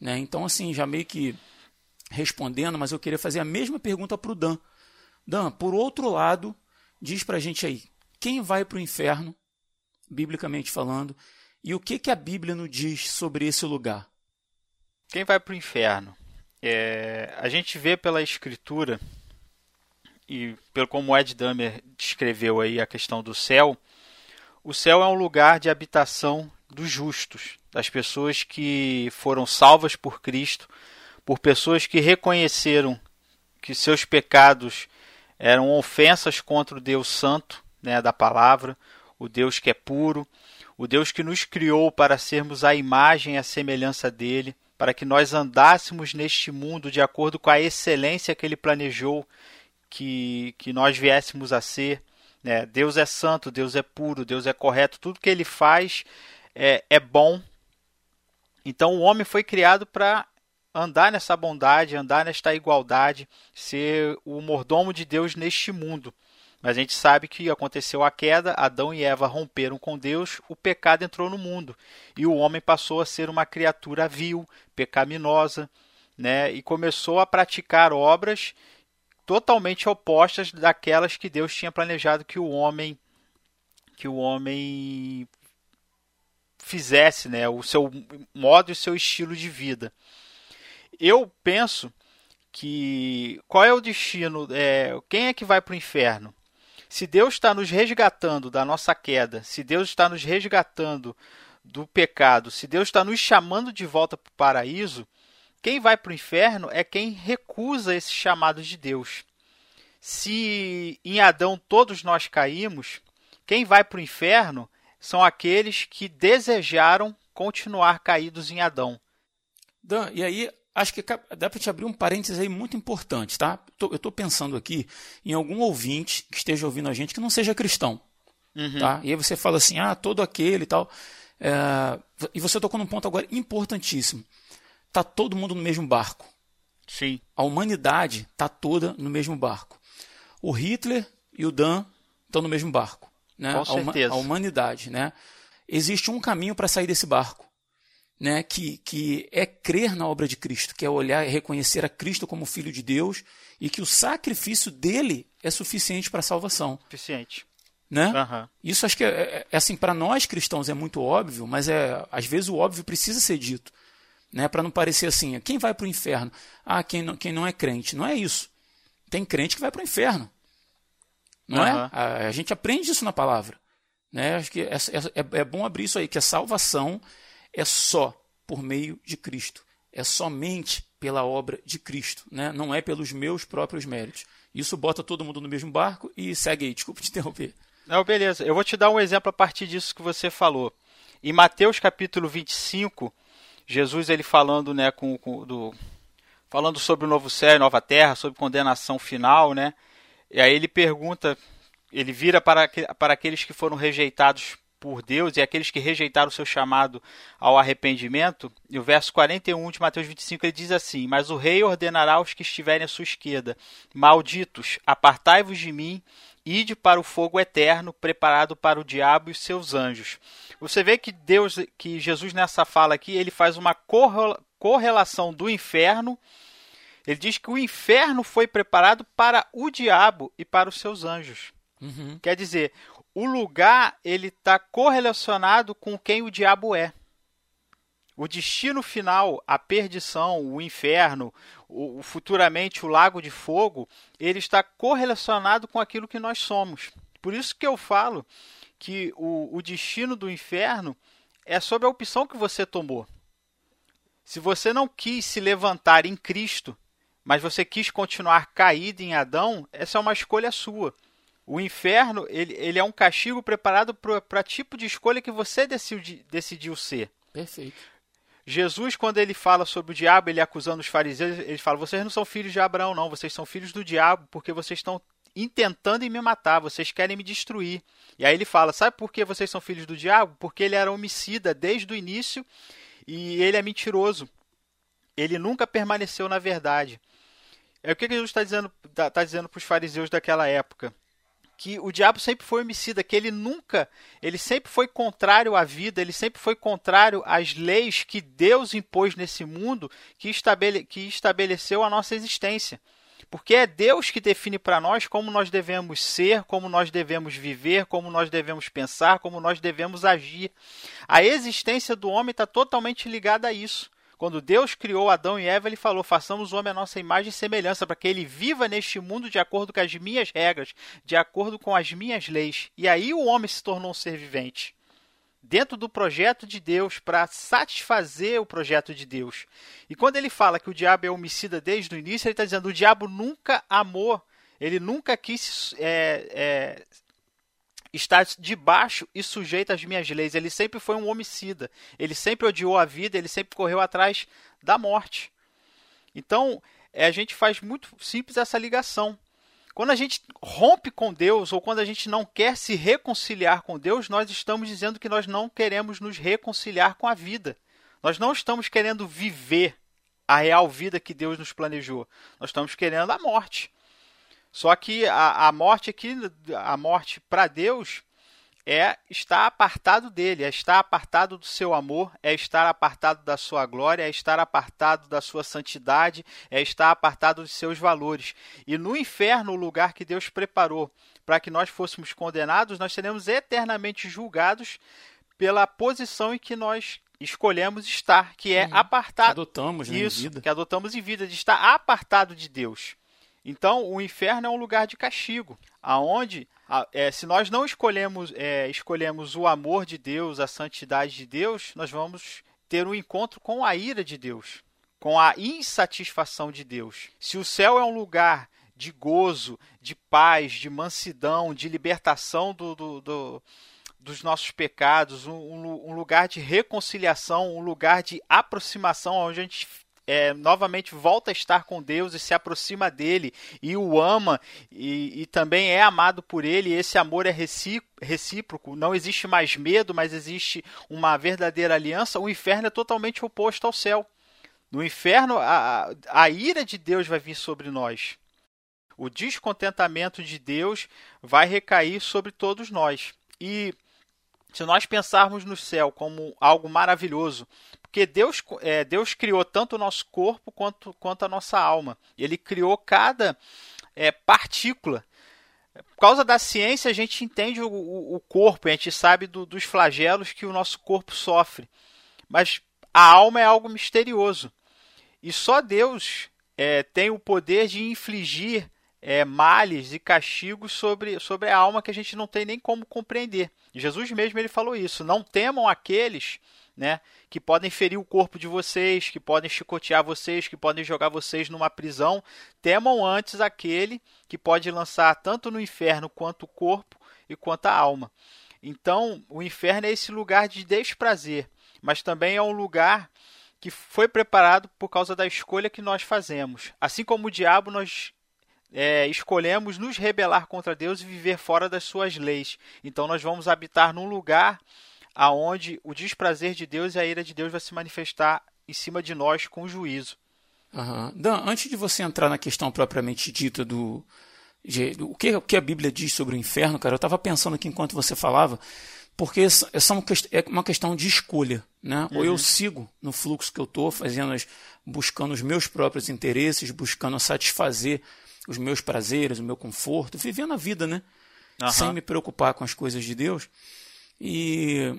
Né? Então, assim, já meio que respondendo, mas eu queria fazer a mesma pergunta para o Dan. Dan, por outro lado, diz para a gente aí, quem vai para o inferno, biblicamente falando, e o que, que a Bíblia nos diz sobre esse lugar? Quem vai para o inferno? É, a gente vê pela Escritura, e pelo como Ed Damer descreveu aí a questão do céu, o céu é um lugar de habitação dos justos, das pessoas que foram salvas por Cristo, por pessoas que reconheceram que seus pecados eram ofensas contra o Deus Santo, né, da palavra, o Deus que é puro, o Deus que nos criou para sermos a imagem e a semelhança dele, para que nós andássemos neste mundo de acordo com a excelência que ele planejou que, que nós viéssemos a ser. Né? Deus é santo, Deus é puro, Deus é correto, tudo que ele faz é, é bom. Então o homem foi criado para andar nessa bondade, andar nesta igualdade, ser o mordomo de Deus neste mundo. Mas a gente sabe que aconteceu a queda, Adão e Eva romperam com Deus, o pecado entrou no mundo e o homem passou a ser uma criatura vil, pecaminosa, né? E começou a praticar obras totalmente opostas daquelas que Deus tinha planejado que o homem que o homem fizesse, né, o seu modo e o seu estilo de vida. Eu penso que qual é o destino? É, quem é que vai para o inferno? Se Deus está nos resgatando da nossa queda, se Deus está nos resgatando do pecado, se Deus está nos chamando de volta para o paraíso, quem vai para o inferno é quem recusa esse chamado de Deus. Se em Adão todos nós caímos, quem vai para o inferno são aqueles que desejaram continuar caídos em Adão. Dan, e aí acho que dá para te abrir um parênteses aí muito importante, tá? Eu estou pensando aqui em algum ouvinte que esteja ouvindo a gente que não seja cristão, uhum. tá? E aí você fala assim, ah, todo aquele e tal. É... E você tocou num ponto agora importantíssimo. Tá todo mundo no mesmo barco. Sim. A humanidade tá toda no mesmo barco. O Hitler e o Dan estão no mesmo barco né? Com certeza. A, a humanidade, né? Existe um caminho para sair desse barco, né? Que, que é crer na obra de Cristo, que é olhar e reconhecer a Cristo como Filho de Deus e que o sacrifício dele é suficiente para a salvação. Suficiente. Né? Uhum. Isso acho que é, é, é assim para nós cristãos é muito óbvio, mas é às vezes o óbvio precisa ser dito, né? Para não parecer assim, quem vai para o inferno? Ah, quem não, quem não é crente. Não é isso. Tem crente que vai para o inferno. Não uhum. é? A, a, gente aprende isso na palavra. Né? Acho que é, é, é bom abrir isso aí, que a salvação é só por meio de Cristo. É somente pela obra de Cristo. Né? Não é pelos meus próprios méritos. Isso bota todo mundo no mesmo barco e segue aí. Desculpa te interromper. Não, beleza. Eu vou te dar um exemplo a partir disso que você falou. Em Mateus capítulo 25, Jesus ele falando, né, com, com do, falando sobre o novo céu e nova terra, sobre condenação final, né? E aí ele pergunta, ele vira para, para aqueles que foram rejeitados por Deus e aqueles que rejeitaram o seu chamado ao arrependimento. E o verso 41 de Mateus 25 ele diz assim: Mas o rei ordenará aos que estiverem à sua esquerda: Malditos, apartai-vos de mim, ide para o fogo eterno, preparado para o diabo e os seus anjos. Você vê que Deus, que Jesus nessa fala aqui, ele faz uma correlação do inferno ele diz que o inferno foi preparado para o diabo e para os seus anjos. Uhum. Quer dizer, o lugar ele está correlacionado com quem o diabo é. O destino final, a perdição, o inferno, o, futuramente o lago de fogo, ele está correlacionado com aquilo que nós somos. Por isso que eu falo que o, o destino do inferno é sobre a opção que você tomou. Se você não quis se levantar em Cristo, mas você quis continuar caído em Adão, essa é uma escolha sua. O inferno ele, ele é um castigo preparado para tipo de escolha que você decidi, decidiu ser. Perfeito. Jesus, quando ele fala sobre o diabo, ele acusando os fariseus, ele fala: vocês não são filhos de Abraão, não, vocês são filhos do diabo, porque vocês estão intentando me matar, vocês querem me destruir. E aí ele fala: sabe por que vocês são filhos do diabo? Porque ele era homicida desde o início e ele é mentiroso. Ele nunca permaneceu na verdade. É o que Jesus está dizendo tá, tá dizendo para os fariseus daquela época que o diabo sempre foi homicida, que ele nunca, ele sempre foi contrário à vida, ele sempre foi contrário às leis que Deus impôs nesse mundo, que, estabele, que estabeleceu a nossa existência. Porque é Deus que define para nós como nós devemos ser, como nós devemos viver, como nós devemos pensar, como nós devemos agir. A existência do homem está totalmente ligada a isso. Quando Deus criou Adão e Eva, ele falou: façamos o homem a nossa imagem e semelhança, para que ele viva neste mundo de acordo com as minhas regras, de acordo com as minhas leis. E aí o homem se tornou um ser vivente. Dentro do projeto de Deus, para satisfazer o projeto de Deus. E quando ele fala que o diabo é homicida desde o início, ele está dizendo: o diabo nunca amou, ele nunca quis é, é, está debaixo e sujeito às minhas leis. Ele sempre foi um homicida. Ele sempre odiou a vida, ele sempre correu atrás da morte. Então, é, a gente faz muito simples essa ligação. Quando a gente rompe com Deus ou quando a gente não quer se reconciliar com Deus, nós estamos dizendo que nós não queremos nos reconciliar com a vida. Nós não estamos querendo viver a real vida que Deus nos planejou. Nós estamos querendo a morte. Só que a, a morte aqui, a morte para Deus, é estar apartado dele, é estar apartado do seu amor, é estar apartado da sua glória, é estar apartado da sua santidade, é estar apartado dos seus valores. E no inferno, o lugar que Deus preparou para que nós fôssemos condenados, nós seremos eternamente julgados pela posição em que nós escolhemos estar, que é uhum. apartado. Que adotamos né, Isso, em vida. que adotamos em vida, de estar apartado de Deus. Então, o inferno é um lugar de castigo, aonde é, se nós não escolhemos, é, escolhemos o amor de Deus, a santidade de Deus, nós vamos ter um encontro com a ira de Deus, com a insatisfação de Deus. Se o céu é um lugar de gozo, de paz, de mansidão, de libertação do, do, do dos nossos pecados, um, um, lugar de reconciliação, um lugar de aproximação, onde a gente é, novamente volta a estar com Deus e se aproxima dele e o ama e, e também é amado por ele. esse amor é recíproco, não existe mais medo, mas existe uma verdadeira aliança. O inferno é totalmente oposto ao céu. No inferno, a, a ira de Deus vai vir sobre nós. O descontentamento de Deus vai recair sobre todos nós. E se nós pensarmos no céu como algo maravilhoso, porque Deus, é, Deus criou tanto o nosso corpo quanto, quanto a nossa alma. Ele criou cada é, partícula. Por causa da ciência, a gente entende o, o, o corpo, a gente sabe do, dos flagelos que o nosso corpo sofre. Mas a alma é algo misterioso. E só Deus é, tem o poder de infligir é, males e castigos sobre, sobre a alma que a gente não tem nem como compreender. Jesus mesmo ele falou isso. Não temam aqueles né, que podem ferir o corpo de vocês, que podem chicotear vocês, que podem jogar vocês numa prisão. Temam antes aquele que pode lançar tanto no inferno quanto o corpo e quanto a alma. Então, o inferno é esse lugar de desprazer, mas também é um lugar que foi preparado por causa da escolha que nós fazemos. Assim como o diabo, nós é, escolhemos nos rebelar contra Deus e viver fora das suas leis. Então nós vamos habitar num lugar aonde o desprazer de Deus e a ira de Deus vai se manifestar em cima de nós com juízo. Uhum. Dan, antes de você entrar na questão propriamente dita do, de, do o, que, o que a Bíblia diz sobre o inferno, cara, eu estava pensando aqui enquanto você falava, porque essa é uma questão de escolha, né? Uhum. Ou eu uhum. sigo no fluxo que eu estou, fazendo, buscando os meus próprios interesses, buscando satisfazer os meus prazeres, o meu conforto, vivendo a vida, né? Uhum. Sem me preocupar com as coisas de Deus. E,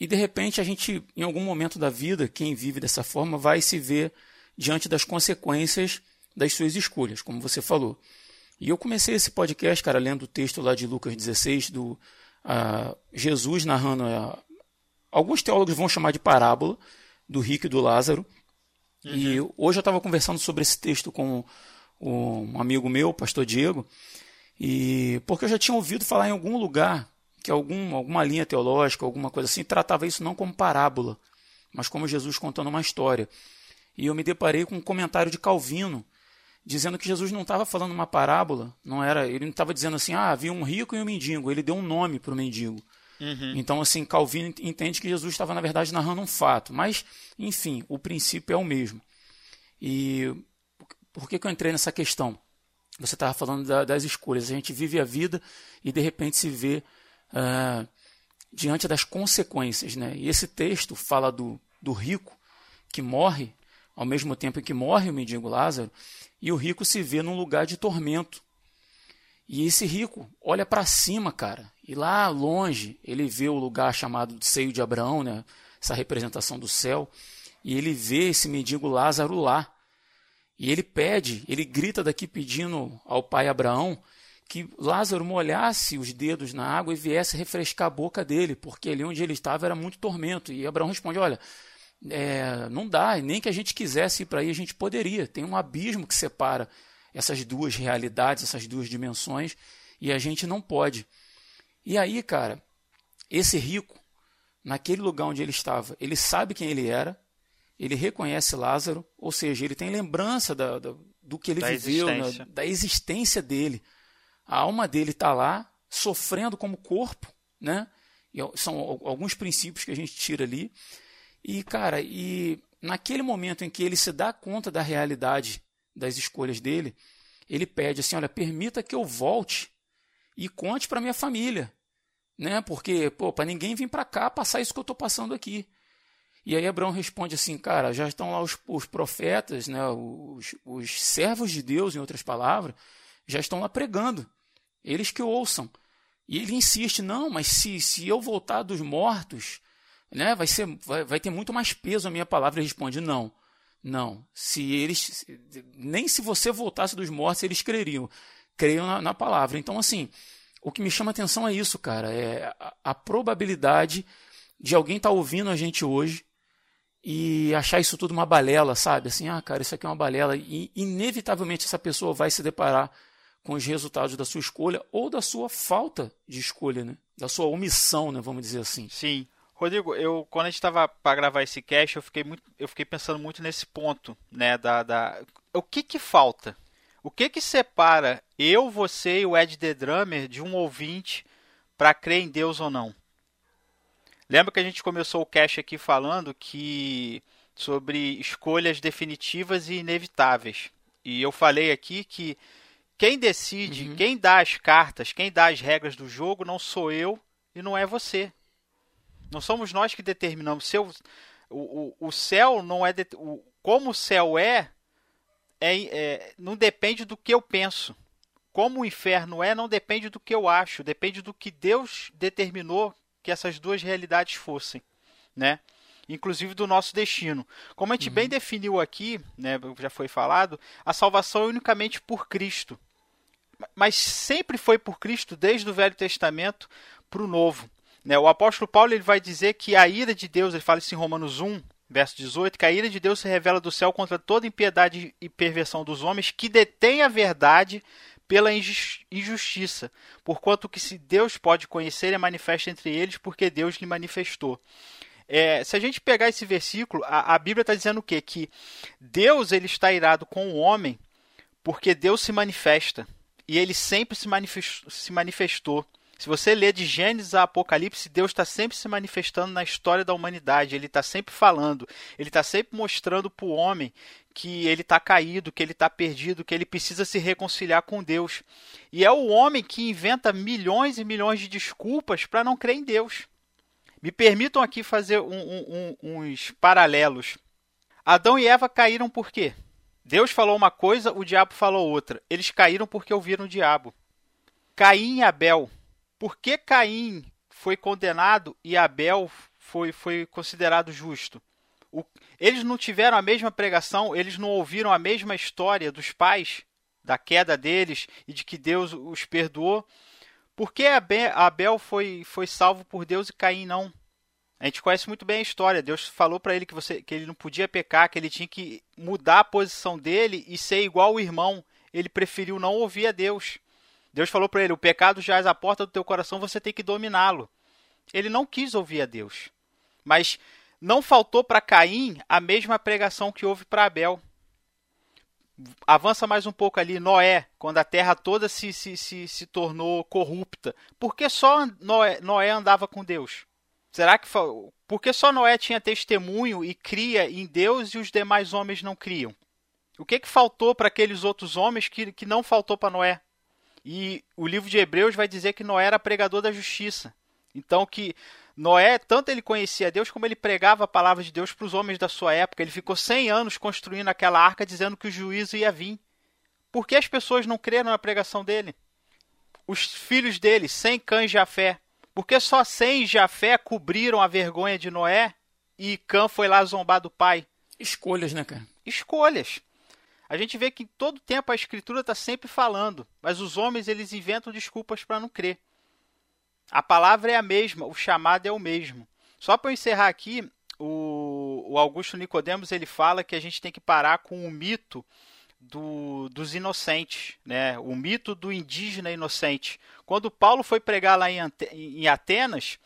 e de repente a gente, em algum momento da vida, quem vive dessa forma vai se ver diante das consequências das suas escolhas, como você falou. E eu comecei esse podcast, cara, lendo o texto lá de Lucas 16, do uh, Jesus narrando. Uh, alguns teólogos vão chamar de parábola do rico e do Lázaro. Uhum. E hoje eu estava conversando sobre esse texto com um amigo meu, o pastor Diego, e porque eu já tinha ouvido falar em algum lugar que algum, alguma linha teológica, alguma coisa assim, tratava isso não como parábola, mas como Jesus contando uma história. E eu me deparei com um comentário de Calvino, dizendo que Jesus não estava falando uma parábola, não era, ele não estava dizendo assim, ah, havia um rico e um mendigo, ele deu um nome para o mendigo. Uhum. Então, assim, Calvino entende que Jesus estava, na verdade, narrando um fato. Mas, enfim, o princípio é o mesmo. E por que, que eu entrei nessa questão? Você estava falando da, das escolhas. A gente vive a vida e de repente se vê uh, diante das consequências. Né? E esse texto fala do, do rico que morre, ao mesmo tempo que morre o mendigo Lázaro, e o rico se vê num lugar de tormento. E esse rico olha para cima, cara, e lá longe ele vê o lugar chamado de seio de Abraão, né? essa representação do céu, e ele vê esse mendigo Lázaro lá. E ele pede, ele grita daqui pedindo ao pai Abraão que Lázaro molhasse os dedos na água e viesse refrescar a boca dele, porque ali onde ele estava era muito tormento. E Abraão responde: Olha, é, não dá, nem que a gente quisesse ir para aí, a gente poderia. Tem um abismo que separa essas duas realidades, essas duas dimensões, e a gente não pode. E aí, cara, esse rico, naquele lugar onde ele estava, ele sabe quem ele era, ele reconhece Lázaro, ou seja, ele tem lembrança da, da do que ele da viveu, existência. da existência dele. A alma dele está lá, sofrendo como corpo, né? E são alguns princípios que a gente tira ali. E, cara, e naquele momento em que ele se dá conta da realidade das escolhas dele, ele pede assim: olha, permita que eu volte e conte para minha família, né? Porque, pô, para ninguém vir para cá passar isso que eu estou passando aqui. E aí Abraão responde assim, cara, já estão lá os, os profetas, né, os, os servos de Deus, em outras palavras, já estão lá pregando. Eles que ouçam. E ele insiste, não, mas se, se eu voltar dos mortos, né, vai, ser, vai, vai ter muito mais peso a minha palavra. Ele responde, não, não. Se eles, nem se você voltasse dos mortos, eles creriam. Creiam na, na palavra. Então, assim, o que me chama atenção é isso, cara. É a, a probabilidade de alguém estar tá ouvindo a gente hoje e achar isso tudo uma balela, sabe? Assim, ah, cara, isso aqui é uma balela. E inevitavelmente essa pessoa vai se deparar com os resultados da sua escolha ou da sua falta de escolha, né? Da sua omissão, né? Vamos dizer assim. Sim. Rodrigo, eu quando a gente estava para gravar esse cast, eu fiquei muito, eu fiquei pensando muito nesse ponto, né? Da, da o que que falta? O que que separa eu, você e o Ed The Drummer de um ouvinte para crer em Deus ou não? Lembra que a gente começou o cast aqui falando que sobre escolhas definitivas e inevitáveis. E eu falei aqui que quem decide, uhum. quem dá as cartas, quem dá as regras do jogo não sou eu e não é você. Não somos nós que determinamos. Seu, o, o, o céu não é. De, o, como o céu é, é, é, não depende do que eu penso. Como o inferno é, não depende do que eu acho. Depende do que Deus determinou que essas duas realidades fossem, né? Inclusive do nosso destino. Como a gente uhum. bem definiu aqui, né, já foi falado, a salvação é unicamente por Cristo. Mas sempre foi por Cristo, desde o Velho Testamento para o Novo. Né? O apóstolo Paulo ele vai dizer que a ira de Deus, ele fala isso em Romanos 1, verso 18, que a ira de Deus se revela do céu contra toda impiedade e perversão dos homens que detêm a verdade pela injustiça, porquanto que se Deus pode conhecer é manifesto entre eles, porque Deus lhe manifestou. É, se a gente pegar esse versículo, a, a Bíblia está dizendo o quê? Que Deus ele está irado com o homem porque Deus se manifesta. E ele sempre se manifestou. Se manifestou. Se você ler de Gênesis a Apocalipse, Deus está sempre se manifestando na história da humanidade. Ele está sempre falando, ele está sempre mostrando para o homem que ele está caído, que ele está perdido, que ele precisa se reconciliar com Deus. E é o homem que inventa milhões e milhões de desculpas para não crer em Deus. Me permitam aqui fazer um, um, um, uns paralelos. Adão e Eva caíram por quê? Deus falou uma coisa, o diabo falou outra. Eles caíram porque ouviram o diabo. Caim e Abel por que Caim foi condenado e Abel foi, foi considerado justo? O, eles não tiveram a mesma pregação, eles não ouviram a mesma história dos pais, da queda deles e de que Deus os perdoou. Por que Abel foi, foi salvo por Deus e Caim não? A gente conhece muito bem a história. Deus falou para ele que, você, que ele não podia pecar, que ele tinha que mudar a posição dele e ser igual o irmão. Ele preferiu não ouvir a Deus. Deus falou para ele: o pecado jaz à porta do teu coração, você tem que dominá-lo. Ele não quis ouvir a Deus. Mas não faltou para Caim a mesma pregação que houve para Abel. Avança mais um pouco ali, Noé, quando a terra toda se, se, se, se tornou corrupta. Por que só Noé, Noé andava com Deus? Será que porque só Noé tinha testemunho e cria em Deus e os demais homens não criam? O que, que faltou para aqueles outros homens que, que não faltou para Noé? E o livro de Hebreus vai dizer que Noé era pregador da justiça. Então que Noé, tanto ele conhecia Deus como ele pregava a palavra de Deus para os homens da sua época. Ele ficou 100 anos construindo aquela arca dizendo que o juízo ia vir. Por que as pessoas não creram na pregação dele? Os filhos dele, sem Cã e Jafé. Porque só sem e Jafé cobriram a vergonha de Noé e Cã foi lá zombar do pai? Escolhas, né, cara? Escolhas. A gente vê que todo tempo a escritura está sempre falando, mas os homens eles inventam desculpas para não crer. A palavra é a mesma, o chamado é o mesmo. Só para encerrar aqui, o, o, Augusto Nicodemos ele fala que a gente tem que parar com o mito do, dos inocentes, né? o mito do indígena inocente. Quando Paulo foi pregar lá em, em Atenas,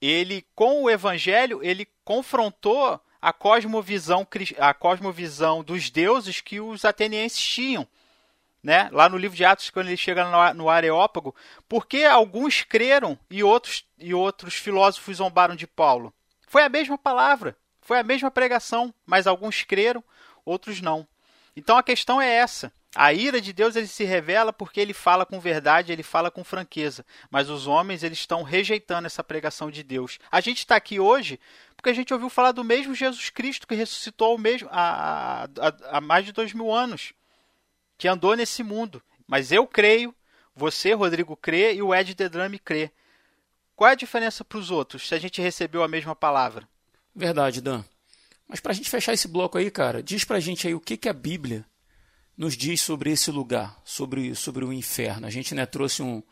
ele com o evangelho ele confrontou a cosmovisão, a cosmovisão dos deuses que os atenienses tinham. Né? Lá no livro de Atos, quando ele chega no Areópago, porque alguns creram e outros, e outros filósofos zombaram de Paulo? Foi a mesma palavra, Foi a mesma pregação, mas alguns creram, outros não. Então a questão é essa. A ira de Deus ele se revela porque ele fala com verdade, ele fala com franqueza. Mas os homens eles estão rejeitando essa pregação de Deus. A gente está aqui hoje porque a gente ouviu falar do mesmo Jesus Cristo que ressuscitou mesmo há, há, há mais de dois mil anos, que andou nesse mundo. Mas eu creio, você, Rodrigo, crê e o Ed Dedrame crê. Qual é a diferença para os outros se a gente recebeu a mesma palavra? Verdade, Dan. Mas para a gente fechar esse bloco aí, cara, diz para a gente aí o que, que a Bíblia nos diz sobre esse lugar, sobre, sobre o inferno. A gente né, trouxe um.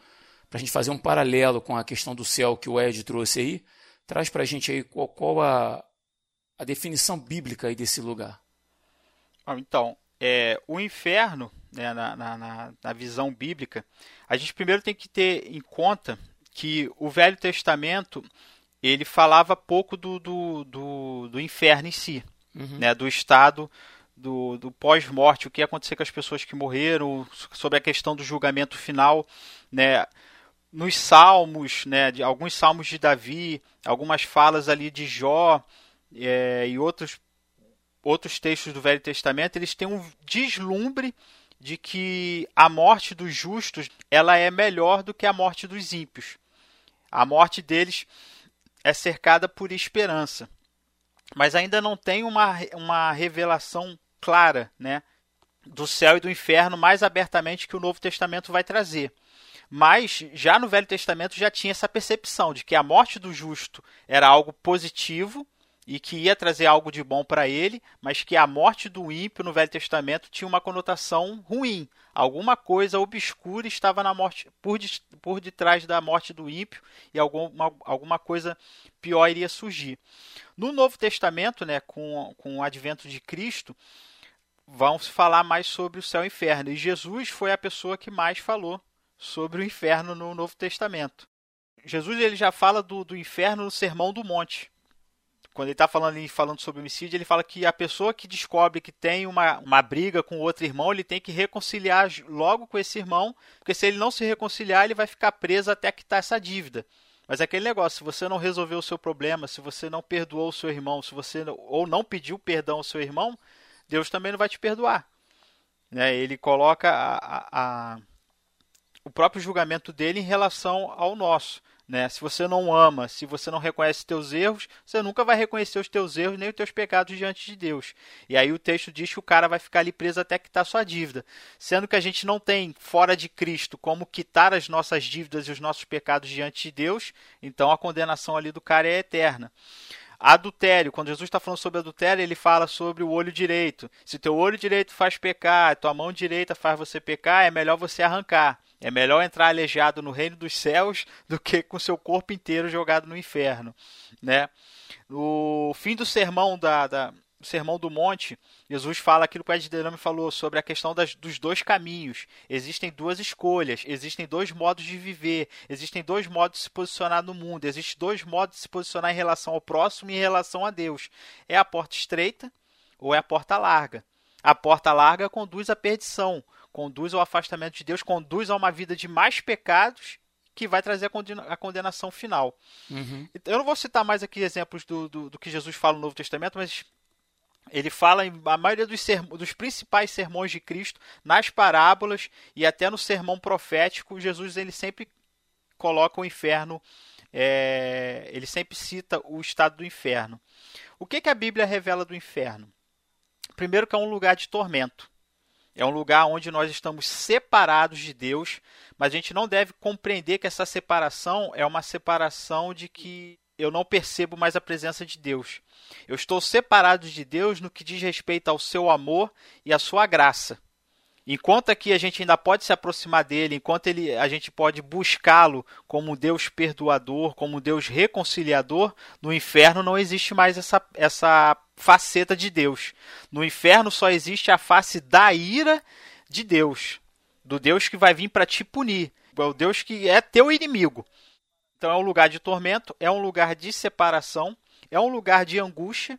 Para a gente fazer um paralelo com a questão do céu que o Ed trouxe aí, traz para a gente aí qual, qual, a, a definição bíblica aí desse lugar. Então, é, o inferno, né, na, na, na visão bíblica, a gente primeiro tem que ter em conta que o Velho Testamento ele falava pouco do, do, do, do inferno em si, uhum. né, do estado do, do pós-morte, o que ia acontecer com as pessoas que morreram, sobre a questão do julgamento final, né? Nos salmos, né, de alguns salmos de Davi, algumas falas ali de Jó é, e outros outros textos do Velho Testamento, eles têm um deslumbre de que a morte dos justos ela é melhor do que a morte dos ímpios. A morte deles é cercada por esperança. Mas ainda não tem uma, uma revelação clara, né, do céu e do inferno mais abertamente que o Novo Testamento vai trazer. Mas já no Velho Testamento já tinha essa percepção de que a morte do justo era algo positivo e que ia trazer algo de bom para ele, mas que a morte do ímpio no Velho Testamento tinha uma conotação ruim. Alguma coisa obscura estava na morte por, por detrás da morte do ímpio e alguma, alguma coisa pior iria surgir. No Novo Testamento, né, com, com o advento de Cristo, vão se falar mais sobre o céu e o inferno. E Jesus foi a pessoa que mais falou sobre o inferno no Novo Testamento. Jesus ele já fala do, do inferno no Sermão do Monte. Quando ele está falando, falando sobre homicídio, ele fala que a pessoa que descobre que tem uma, uma briga com outro irmão, ele tem que reconciliar logo com esse irmão, porque se ele não se reconciliar, ele vai ficar preso até quitar essa dívida. Mas é aquele negócio, se você não resolveu o seu problema, se você não perdoou o seu irmão, se você ou não pediu perdão ao seu irmão, Deus também não vai te perdoar. Né? Ele coloca a, a, a, o próprio julgamento dele em relação ao nosso. Né? Se você não ama, se você não reconhece teus erros, você nunca vai reconhecer os teus erros nem os teus pecados diante de Deus. E aí o texto diz que o cara vai ficar ali preso até quitar sua dívida. Sendo que a gente não tem fora de Cristo como quitar as nossas dívidas e os nossos pecados diante de Deus, então a condenação ali do cara é eterna. Adultério, quando Jesus está falando sobre adultério, ele fala sobre o olho direito. Se teu olho direito faz pecar, tua mão direita faz você pecar, é melhor você arrancar. É melhor entrar aleijado no reino dos céus do que com seu corpo inteiro jogado no inferno, né? No fim do sermão da, da Sermão do Monte, Jesus fala aquilo que o Ed falou sobre a questão das, dos dois caminhos. Existem duas escolhas, existem dois modos de viver, existem dois modos de se posicionar no mundo, existem dois modos de se posicionar em relação ao próximo e em relação a Deus. É a porta estreita ou é a porta larga? A porta larga conduz à perdição, conduz ao afastamento de Deus, conduz a uma vida de mais pecados que vai trazer a condenação final. Uhum. Eu não vou citar mais aqui exemplos do, do, do, que Jesus fala no Novo Testamento, mas ele fala em a maioria dos, dos, principais sermões de Cristo, nas parábolas e até no sermão profético, Jesus ele sempre coloca o inferno, é, ele sempre cita o estado do inferno. O que, que a Bíblia revela do inferno? Primeiro que é um lugar de tormento. É um lugar onde nós estamos separados de Deus, mas a gente não deve compreender que essa separação é uma separação de que eu não percebo mais a presença de Deus. Eu estou separado de Deus no que diz respeito ao seu amor e à sua graça. Enquanto aqui a gente ainda pode se aproximar dele, enquanto ele, a gente pode buscá-lo como Deus perdoador, como Deus reconciliador, no inferno não existe mais essa, essa faceta de Deus. No inferno só existe a face da ira de Deus, do Deus que vai vir para te punir, é o Deus que é teu inimigo. Então é um lugar de tormento, é um lugar de separação, é um lugar de angústia.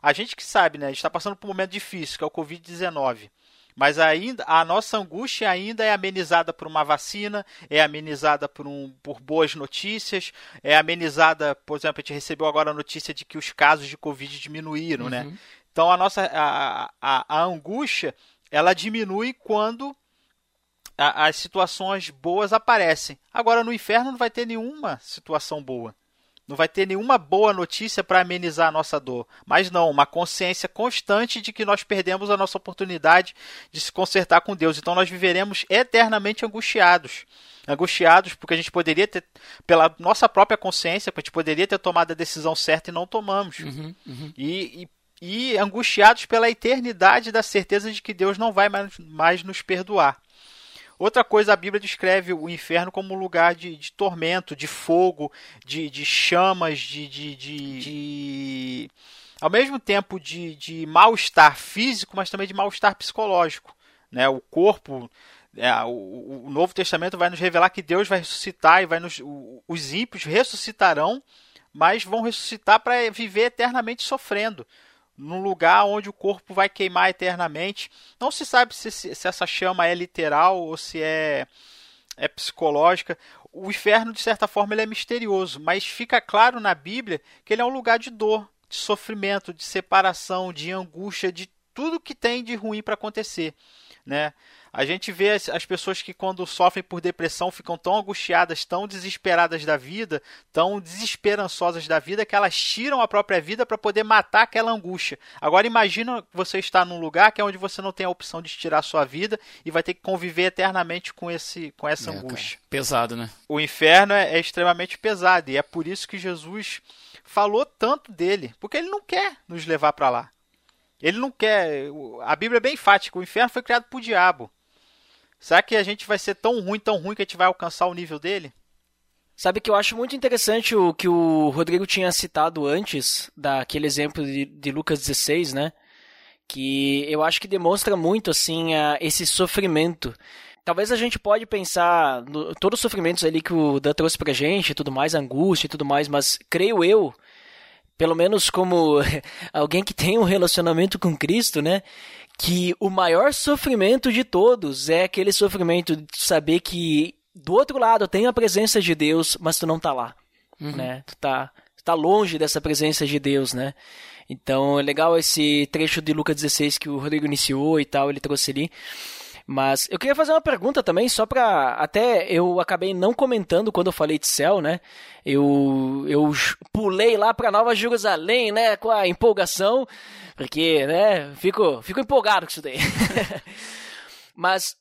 A gente que sabe, né, está passando por um momento difícil, que é o Covid-19. Mas ainda a nossa angústia ainda é amenizada por uma vacina, é amenizada por, um, por boas notícias, é amenizada, por exemplo, a gente recebeu agora a notícia de que os casos de Covid diminuíram, né? uhum. né? Então a nossa a, a, a angústia ela diminui quando as situações boas aparecem. Agora no inferno não vai ter nenhuma situação boa. Não vai ter nenhuma boa notícia para amenizar a nossa dor. Mas não, uma consciência constante de que nós perdemos a nossa oportunidade de se consertar com Deus. Então nós viveremos eternamente angustiados. Angustiados porque a gente poderia ter, pela nossa própria consciência, a gente poderia ter tomado a decisão certa e não tomamos. Uhum, uhum. E, e, e angustiados pela eternidade da certeza de que Deus não vai mais, mais nos perdoar. Outra coisa, a Bíblia descreve o inferno como um lugar de, de tormento, de fogo, de, de chamas, de, de, de, ao mesmo tempo de, de mal-estar físico, mas também de mal-estar psicológico. Né? O corpo, é, o, o, Novo Testamento vai nos revelar que Deus vai ressuscitar e vai nos, os ímpios ressuscitarão, mas vão ressuscitar para viver eternamente sofrendo num lugar onde o corpo vai queimar eternamente. Não se sabe se, se essa chama é literal ou se é, é psicológica. O inferno, de certa forma, ele é misterioso, mas fica claro na Bíblia que ele é um lugar de dor, de sofrimento, de separação, de angústia, de tudo que tem de ruim para acontecer. Né? A gente vê as, as, pessoas que, quando sofrem por depressão, ficam tão angustiadas, tão desesperadas da vida, tão desesperançosas da vida, que elas tiram a própria vida para poder matar aquela angústia. Agora, imagina você estar num lugar que é onde você não tem a opção de tirar a sua vida e vai ter que conviver eternamente com, esse, com essa é, angústia. Cara, pesado, né? O inferno é, é extremamente pesado e é por isso que Jesus falou tanto dele, porque ele não quer nos levar para lá. Ele não quer. A Bíblia é bem enfática: o inferno foi criado por diabo. Será que a gente vai ser tão ruim, tão ruim que a gente vai alcançar o nível dele? Sabe que eu acho muito interessante o que o Rodrigo tinha citado antes, daquele exemplo de, de Lucas 16, né? Que eu acho que demonstra muito, assim, a, esse sofrimento. Talvez a gente pode pensar no, todos os sofrimentos ali que o Dan trouxe pra gente, tudo mais, angústia e tudo mais, mas creio eu, pelo menos como alguém que tem um relacionamento com Cristo, né? Que o maior sofrimento de todos é aquele sofrimento de saber que do outro lado tem a presença de Deus, mas tu não tá lá, uhum. né? Tu tá, tu tá longe dessa presença de Deus, né? Então é legal esse trecho de Lucas 16 que o Rodrigo iniciou e tal, ele trouxe ali. Mas eu queria fazer uma pergunta também, só pra. Até eu acabei não comentando quando eu falei de céu, né? Eu, eu pulei lá pra Nova Jerusalém, né? Com a empolgação, porque, né? Fico, fico empolgado com isso daí. Mas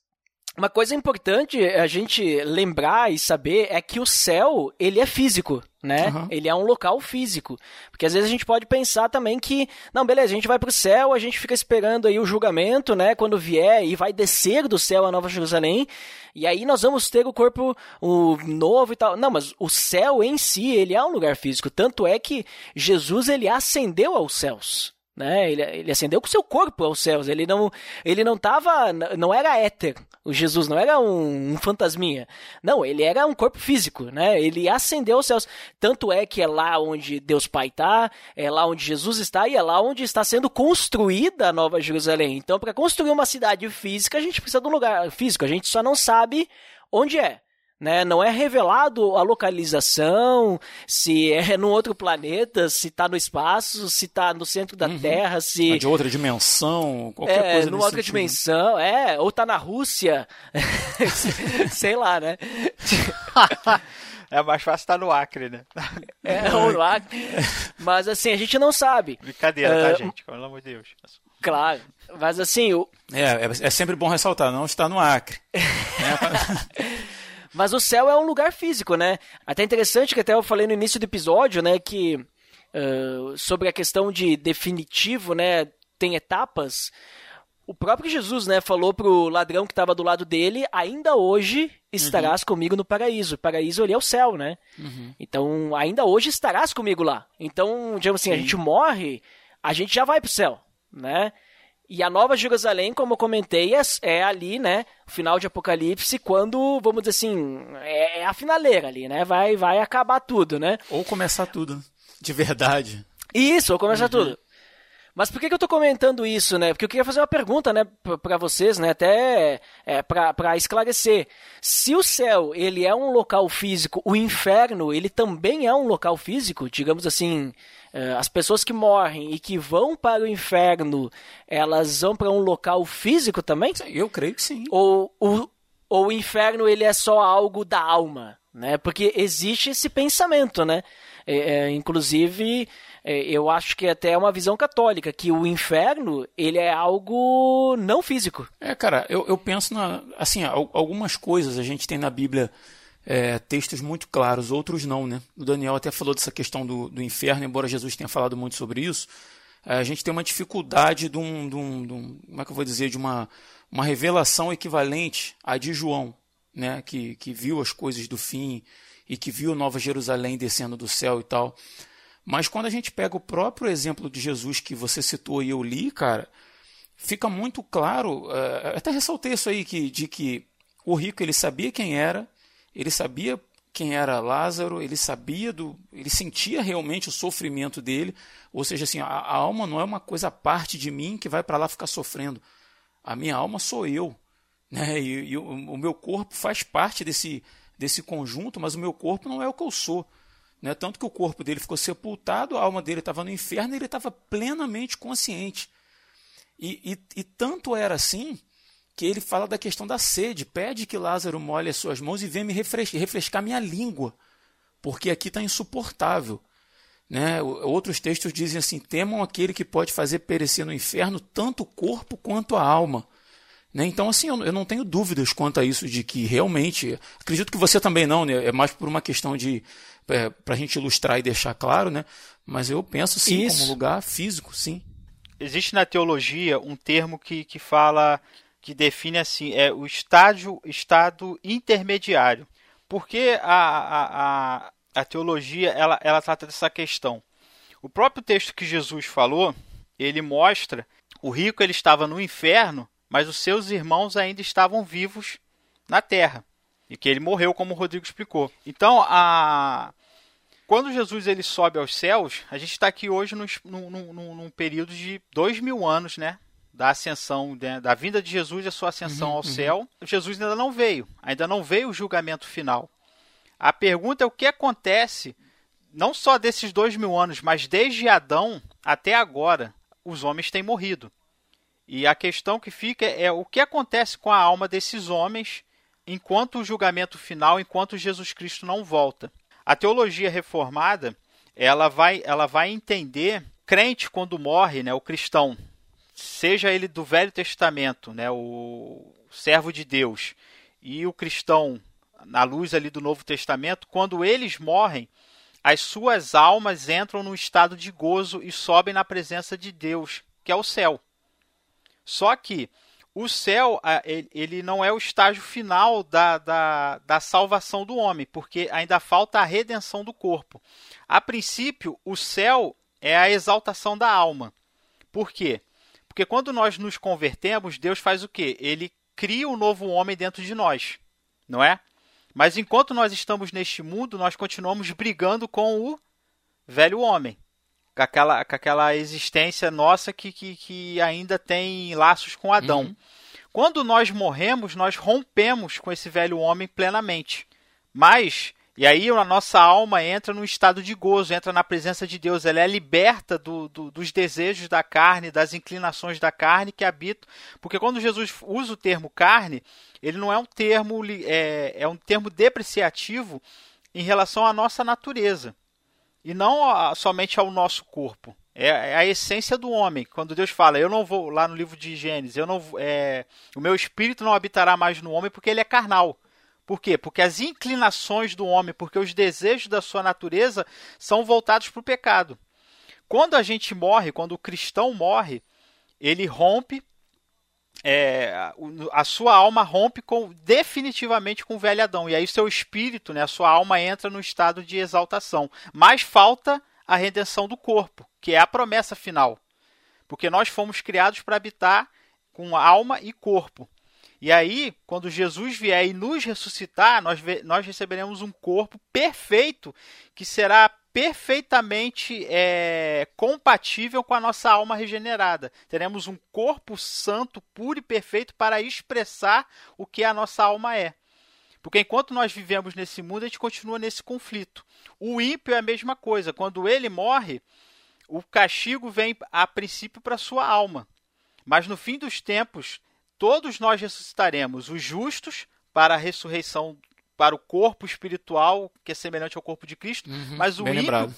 uma coisa importante a gente lembrar e saber é que o céu, ele é físico, né? Uhum. Ele é um local físico. Porque às vezes a gente pode pensar também que, não, beleza, a gente vai pro céu, a gente fica esperando aí o julgamento, né? Quando vier e vai descer do céu a Nova Jerusalém, e aí nós vamos ter o corpo o novo e tal. Não, mas o céu em si, ele é um lugar físico. Tanto é que Jesus, ele ascendeu aos céus né? Ele, ele ascendeu com seu corpo aos céus. Ele não, ele não tava, não era éter. O Jesus não era um, um, fantasminha. Não, ele era um corpo físico, né? Ele ascendeu aos céus. Tanto é que é lá onde Deus Pai está, é lá onde Jesus está e é lá onde está sendo construída a Nova Jerusalém. Então, para construir uma cidade física, a gente precisa de um lugar físico. A gente só não sabe onde é. Né? Não é revelado a localização, se é num outro planeta, se está no espaço, se está no centro da uhum. Terra, se. É de outra dimensão, qualquer é, coisa. Numa outra sentido. dimensão, é, ou está na Rússia. Sei lá, né? É mais fácil estar no Acre, né? É, ou no Acre. Mas assim, a gente não sabe. Brincadeira, uh, tá, gente? Pelo amor de Deus. Claro. Mas assim. O... É, é, é sempre bom ressaltar, não está no Acre. Mas o céu é um lugar físico, né? Até interessante que até eu falei no início do episódio, né, que uh, sobre a questão de definitivo, né, tem etapas. O próprio Jesus, né, falou pro ladrão que estava do lado dele, ainda hoje estarás uhum. comigo no paraíso. O paraíso ali é o céu, né? Uhum. Então, ainda hoje estarás comigo lá. Então, digamos assim, Sim. a gente morre, a gente já vai pro céu, né? E a Nova Jerusalém, como eu comentei, é, é ali, né? O final de Apocalipse, quando, vamos dizer assim, é, é, a finaleira ali, né? Vai, vai acabar tudo, né? Ou começar tudo, de verdade. Isso, ou começar uhum. tudo. Mas por que, que eu estou comentando isso, né? Porque eu queria fazer uma pergunta, né, para vocês, né, até é, para esclarecer. Se o céu ele é um local físico, o inferno ele também é um local físico, digamos assim, as pessoas que morrem e que vão para o inferno, elas vão para um local físico também? Eu creio que sim. Ou o, ou o inferno ele é só algo da alma, né? Porque existe esse pensamento, né? É, é, inclusive, é, eu acho que até é uma visão católica, que o inferno, ele é algo não físico. É, cara, eu, eu penso na... Assim, algumas coisas a gente tem na Bíblia... É, textos muito claros, outros não, né? O Daniel até falou dessa questão do, do inferno, embora Jesus tenha falado muito sobre isso. É, a gente tem uma dificuldade de um, de um, de um, como é que eu vou dizer, de uma, uma revelação equivalente à de João, né? Que, que viu as coisas do fim e que viu Nova Jerusalém descendo do céu e tal. Mas quando a gente pega o próprio exemplo de Jesus que você citou e eu li, cara, fica muito claro. Uh, até ressaltei isso aí que, de que o rico ele sabia quem era, ele sabia quem era Lázaro, ele sabia do, ele sentia realmente o sofrimento dele, ou seja, assim, a, a alma não é uma coisa à parte de mim que vai para lá ficar sofrendo. A minha alma sou eu, né? E, e o, o meu corpo faz parte desse desse conjunto, mas o meu corpo não é o que eu sou. Né? Tanto que o corpo dele ficou sepultado, a alma dele estava no inferno e ele estava plenamente consciente. E, e, e, tanto era assim que ele fala da questão da sede. Pede que Lázaro molhe as suas mãos e venha me refrescar, refrescar minha língua, porque aqui está insuportável. Né? Outros textos dizem assim: temam aquele que pode fazer perecer no inferno tanto o corpo quanto a alma. Né? Então, assim, eu, eu, não tenho dúvidas quanto a isso de que realmente. Acredito que você também não, né? é mais por uma questão de é, para a gente ilustrar e deixar claro, né? Mas eu penso sim Isso. como lugar físico, sim. Existe na teologia um termo que, que fala, que define assim, é o estágio, estado intermediário. Porque a, a, a, a teologia ela, ela trata dessa questão. O próprio texto que Jesus falou, ele mostra o rico ele estava no inferno, mas os seus irmãos ainda estavam vivos na terra e que ele morreu, como o Rodrigo explicou. Então, a, quando Jesus ele sobe aos céus, a gente está aqui hoje num, num, num, num, período de dois mil anos, né? Da ascensão, né, da vinda de Jesus e a sua ascensão uhum, ao uhum. céu. Jesus ainda não veio, ainda não veio o julgamento final. A pergunta é o que acontece, não só desses dois mil anos, mas desde Adão até agora, os homens têm morrido. E a questão que fica é o que acontece com a alma desses homens enquanto o julgamento final, enquanto Jesus Cristo não volta. A teologia reformada, ela vai, ela vai entender crente quando morre, né, o cristão, seja ele do Velho Testamento, né, o servo de Deus, e o cristão na luz ali do Novo Testamento, quando eles morrem, as suas almas entram num estado de gozo e sobem na presença de Deus, que é o céu. Só que o céu ele não é o estágio final da, da, da salvação do homem, porque ainda falta a redenção do corpo. A princípio, o céu é a exaltação da alma. Por quê? Porque quando nós nos convertemos, Deus faz o quê? Ele cria um novo homem dentro de nós, não é? Mas enquanto nós estamos neste mundo, nós continuamos brigando com o velho homem com aquela, com aquela existência nossa que, que, que ainda tem laços com Adão. Uhum. Quando nós morremos, nós rompemos com esse velho homem plenamente. Mas, e aí a nossa alma entra num estado de gozo, entra na presença de Deus, ela é liberta do, do, dos desejos da carne, das inclinações da carne que habitam. Porque quando Jesus usa o termo carne, ele não é um termo, é, é um termo depreciativo em relação à nossa natureza e não a, somente ao nosso corpo. É, é, a essência do homem. Quando Deus fala, eu não vou lá no livro de Gênesis, eu não é, o meu espírito não habitará mais no homem porque ele é carnal. Por quê? Porque as inclinações do homem, porque os desejos da sua natureza são voltados para o pecado. Quando a gente morre, quando o cristão morre, ele rompe é, a sua alma rompe com, definitivamente com o velho Adão. E aí seu espírito, né, a sua alma entra no estado de exaltação. Mas falta a redenção do corpo, que é a promessa final. Porque nós fomos criados para habitar com alma e corpo. E aí, quando Jesus vier e nos ressuscitar, nós, nós receberemos um corpo perfeito que será perfeitamente é, compatível com a nossa alma regenerada. Teremos um corpo santo, puro e perfeito para expressar o que a nossa alma é. Porque enquanto nós vivemos nesse mundo, a gente continua nesse conflito. O ímpio é a mesma coisa. Quando ele morre, o castigo vem a princípio para sua alma. Mas no fim dos tempos, todos nós ressuscitaremos, os justos para a ressurreição para o corpo espiritual, que é semelhante ao corpo de Cristo, Uhum, mas o ímpio lembrado.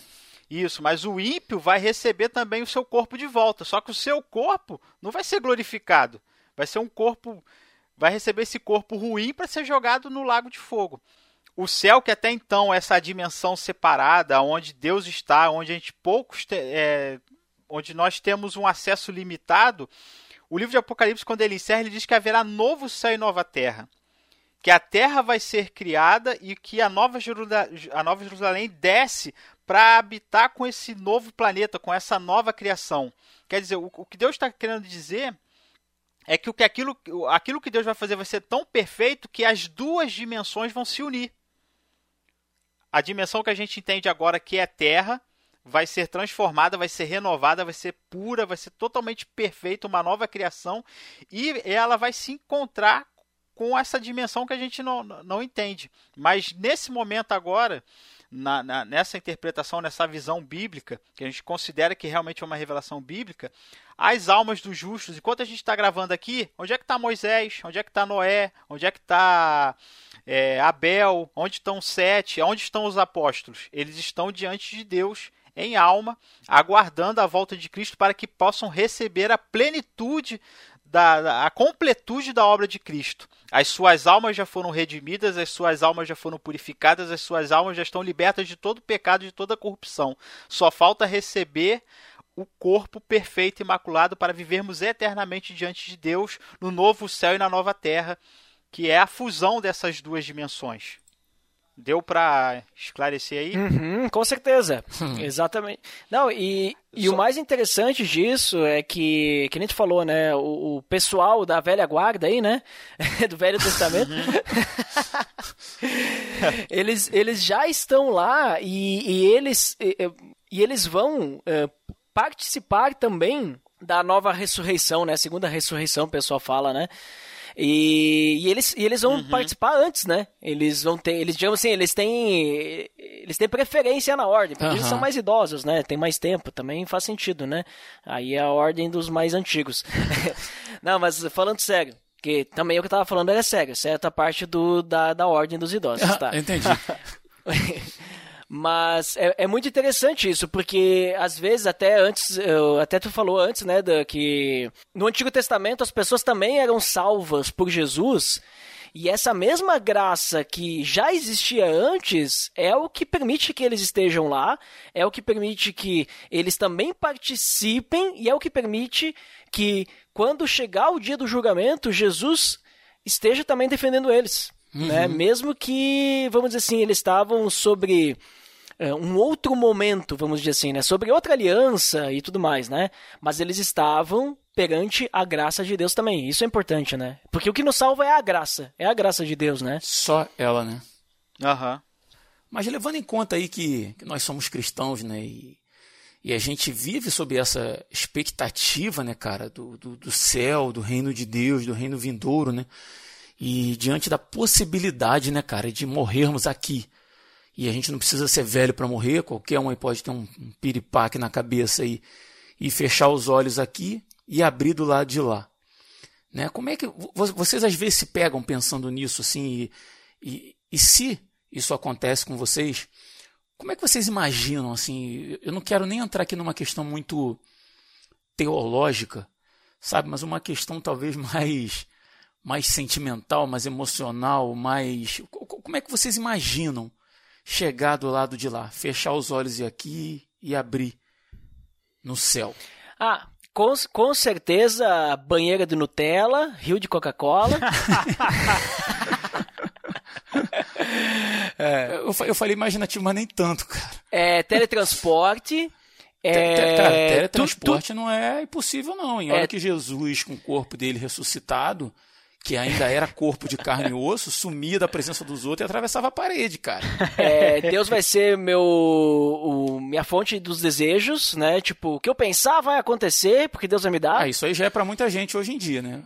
isso, mas o ímpio vai receber também o seu corpo de volta. Só que o seu corpo não vai ser glorificado. Vai ser um corpo. Vai receber esse corpo ruim para ser jogado no lago de fogo. O céu, que até então é essa dimensão separada, onde Deus está, onde a gente poucos. te- é, onde nós temos um acesso limitado. O livro de Apocalipse, quando ele encerra, ele diz que haverá novo céu e nova terra que a terra vai ser criada e que a Nova, a Nova Jerusalém desce para habitar com esse novo planeta, com essa nova criação. Quer dizer, o, o que Deus está querendo dizer é que, o que aquilo, aquilo que Deus vai fazer vai ser tão perfeito que as duas dimensões vão se unir. A dimensão que a gente entende agora que é terra vai ser transformada, vai ser renovada, vai ser pura, vai ser totalmente perfeita, uma nova criação e ela vai se encontrar com essa dimensão que a gente não, não entende. Mas nesse momento agora, na, na, nessa interpretação, nessa visão bíblica, que a gente considera que realmente é uma revelação bíblica, as almas dos justos, enquanto a gente está gravando aqui, onde é que está Moisés? Onde é que está Noé? Onde é que está é, Abel? Onde estão Sete? Onde estão os apóstolos? Eles estão diante de Deus em alma, aguardando a volta de Cristo para que possam receber a plenitude da, a completude da obra de Cristo. As suas almas já foram redimidas, as suas almas já foram purificadas, as suas almas já estão libertas de todo pecado, de toda corrupção. Só falta receber o corpo perfeito e imaculado para vivermos eternamente diante de Deus no novo céu e na nova terra, que é a fusão dessas duas dimensões. Deu para esclarecer aí? Uhum, com certeza. Exatamente. Não, e, e Só- o mais interessante disso é que, que nem tu falou, né? O, o pessoal da velha guarda aí, né? Do Velho Testamento. eles, eles já estão lá e, e eles, e, e eles vão eh, participar também da nova ressurreição, né? Segunda ressurreição, o pessoal fala, né? E, e eles, e eles vão participar antes, né? Eles vão ter, eles digamos assim, eles têm, eles têm preferência na ordem, porque eles Aham. são mais idosos, né? Tem mais tempo, também faz sentido, né? Aí é a ordem dos mais antigos. Não, mas falando sério, que também o que eu tava falando era sério, certa parte do, da, da ordem dos idosos, tá? Entendi. Mas é, é muito interessante isso, porque às vezes até antes, eu- até tu falou antes, né, da, que no Antigo Testamento as pessoas também eram salvas por Jesus, e essa mesma graça que já existia antes é o que permite que eles estejam lá, é o que permite que eles também participem, e é o que permite que quando chegar o dia do julgamento, Jesus esteja também defendendo eles. Né? Mesmo que, vamos dizer assim, eles estavam sobre um outro momento, vamos dizer assim, né? Sobre outra aliança e tudo mais, né? Mas eles estavam perante a graça de Deus também. Isso é importante, né? Porque o que nos salva é a graça. É a graça de Deus, né? Só ela, né? Aham. Mas levando em conta aí que, que nós somos cristãos, né? E, e a gente vive sob essa expectativa, né, cara, do, do, do céu, do reino de Deus, do reino vindouro, né? E diante da possibilidade, né, cara, de morrermos aqui. E a gente não precisa ser velho para morrer, qualquer um aí pode ter um, piripaque na cabeça aí e fechar os olhos aqui e abrir do lado de lá. Né? Como é que vo- vocês às vezes se pegam pensando nisso assim e, e, e se isso acontece com vocês, como é que vocês imaginam assim? Eu não quero nem entrar aqui numa questão muito teológica, sabe, mas uma questão talvez mais mais sentimental, mais emocional, mais co- co- como é que vocês imaginam chegar do lado de lá, fechar os olhos e aqui e abrir no céu? Ah, com, com certeza, banheira de Nutella, rio de Coca-Cola. Eu, fa- eu falei imaginativo, mas nem tanto, cara. é, teletransporte. É, Te- te- cara, tu- teletransporte não é impossível, não. Em hora É. que Jesus, com o corpo dele ressuscitado, que ainda era corpo de carne e osso, sumia da presença dos outros e atravessava a parede, cara. É, Deus vai ser meu o, minha fonte dos desejos, né? Tipo, o que eu pensar vai acontecer, porque Deus vai me dar. Ah, isso aí já é para muita gente hoje em dia, né?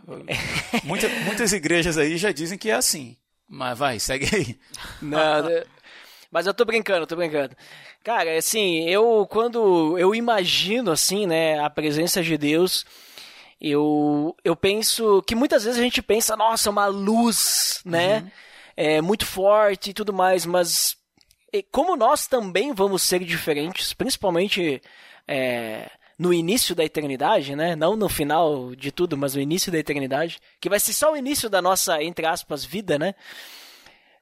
Muita, muitas igrejas aí já dizem que é assim. Mas vai, segue aí. Não, mas eu tô brincando, tô brincando. Cara, assim, eu quando eu imagino assim, né, a presença de Deus, eu, eu penso que muitas vezes a gente pensa, nossa, uma luz, né? Uhum. É muito forte e tudo mais, mas como nós também vamos ser diferentes, principalmente é, no início da eternidade, né? Não no final de tudo, mas no início da eternidade, que vai ser só o início da nossa, entre aspas, vida, né?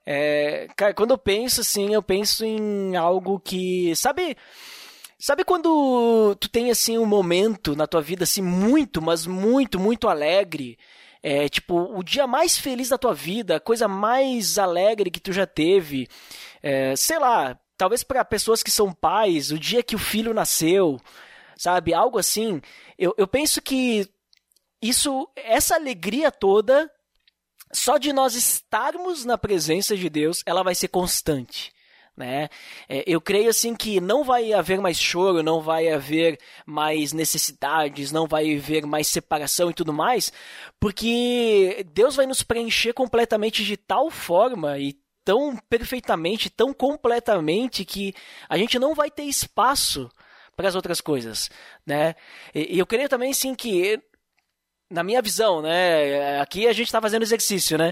É, cara, quando eu penso assim, eu penso em algo que, sabe, Sabe quando tu tem assim um momento na tua vida assim muito, mas muito, muito alegre? É, tipo, o dia mais feliz da tua vida, a coisa mais alegre que tu já teve. É, sei lá, talvez para pessoas que são pais, o dia que o filho nasceu, sabe? Algo assim. Eu, eu penso que isso, essa alegria toda, só de nós estarmos na presença de Deus, ela vai ser constante né? É, eu creio assim que não vai haver mais choro, não vai haver mais necessidades, não vai haver mais separação e tudo mais, porque Deus vai nos preencher completamente de tal forma e tão perfeitamente, tão completamente que a gente não vai ter espaço para as outras coisas, né? E eu creio também sim que na minha visão, né? Aqui a gente está fazendo exercício, né?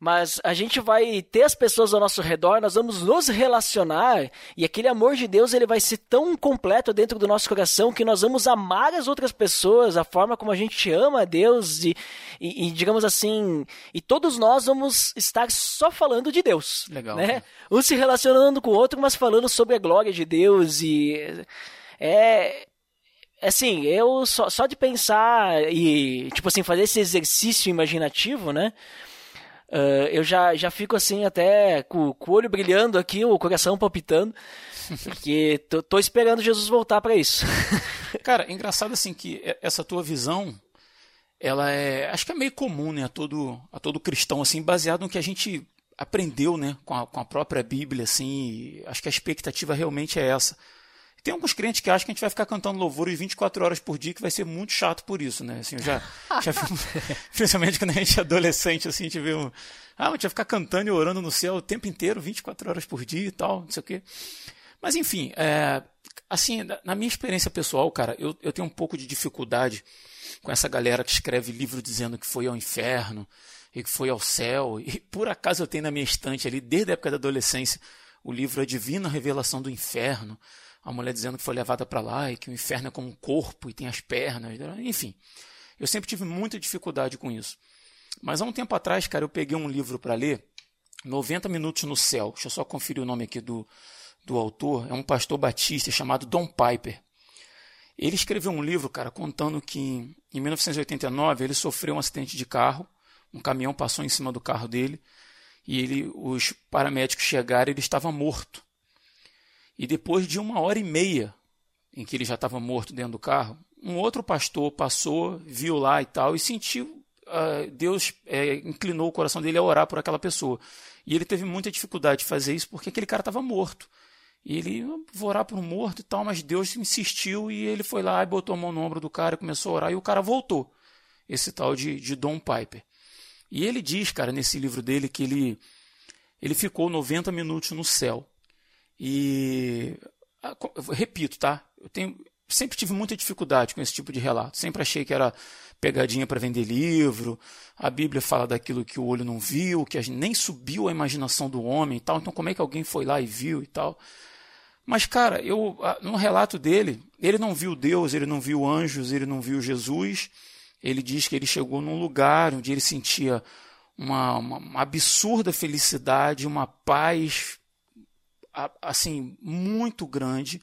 Mas a gente vai ter as pessoas ao nosso redor, nós vamos nos relacionar e aquele amor de Deus ele vai ser tão completo dentro do nosso coração que nós vamos amar as outras pessoas, a forma como a gente ama a Deus e, e, e digamos assim, e todos nós vamos estar só falando de Deus, Legal. né? Um se relacionando com o outro, mas falando sobre a glória de Deus e é assim, eu só, só de pensar e, tipo assim, fazer esse exercício imaginativo, né? Uh, eu já, já fico assim, até com, com, o olho brilhando aqui, o coração palpitando, porque tô, tô esperando Jesus voltar para isso. Cara, engraçado assim que essa tua visão, ela é, acho que é meio comum, né, a todo, a todo cristão, assim, baseado no que a gente aprendeu, né, com a, com a própria Bíblia, assim, acho que a expectativa realmente é essa. Tem alguns crentes que acham que a gente vai ficar cantando louvores 24 horas por dia, que vai ser muito chato por isso, né? Assim, já, já principalmente quando a gente é adolescente, assim, a gente vê um, ah, a gente vai ficar cantando e orando no céu o tempo inteiro, 24 horas por dia e tal, não sei o quê. Mas enfim, é, assim, na minha experiência pessoal, cara, eu, eu tenho um pouco de dificuldade com essa galera que escreve livro dizendo que foi ao inferno e que foi ao céu. E por acaso eu tenho na minha estante ali, desde a época da adolescência, o livro A Divina Revelação do Inferno a mulher dizendo que foi levada para lá e que o inferno é como um corpo e tem as pernas, enfim. Eu sempre tive muita dificuldade com isso. Mas há um tempo atrás, cara, eu peguei um livro para ler, 90 Minutos no Céu. Deixa eu só conferir o nome aqui do, do autor. É um pastor batista chamado Don Piper. Ele escreveu um livro, cara, contando que em 1989 ele sofreu um acidente de carro. Um caminhão passou em cima do carro dele e ele, os paramédicos chegaram e ele estava morto. E depois de uma hora e meia em que ele já estava morto dentro do carro, um outro pastor passou, viu lá e tal, e sentiu. Uh, Deus é, inclinou o coração dele a orar por aquela pessoa. E ele teve muita dificuldade de fazer isso porque aquele cara estava morto. E ele, vou orar por um morto e tal, mas Deus insistiu e ele foi lá e botou a mão no ombro do cara e começou a orar e o cara voltou. Esse tal de, de Don Piper. E ele diz, cara, nesse livro dele que ele, ele ficou 90 minutos no céu. E ah, repito, tá? Eu tenho, sempre tive muita dificuldade com esse tipo de relato. Sempre achei que era pegadinha para vender livro. A Bíblia fala daquilo que o olho não viu, que nem subiu a imaginação do homem e tal. Então como é que alguém foi lá e viu e tal? Mas cara, eu ah, no relato dele, ele não viu Deus, ele não viu anjos, ele não viu Jesus. Ele diz que ele chegou num lugar onde ele sentia uma, uma, uma absurda felicidade, uma paz assim muito grande.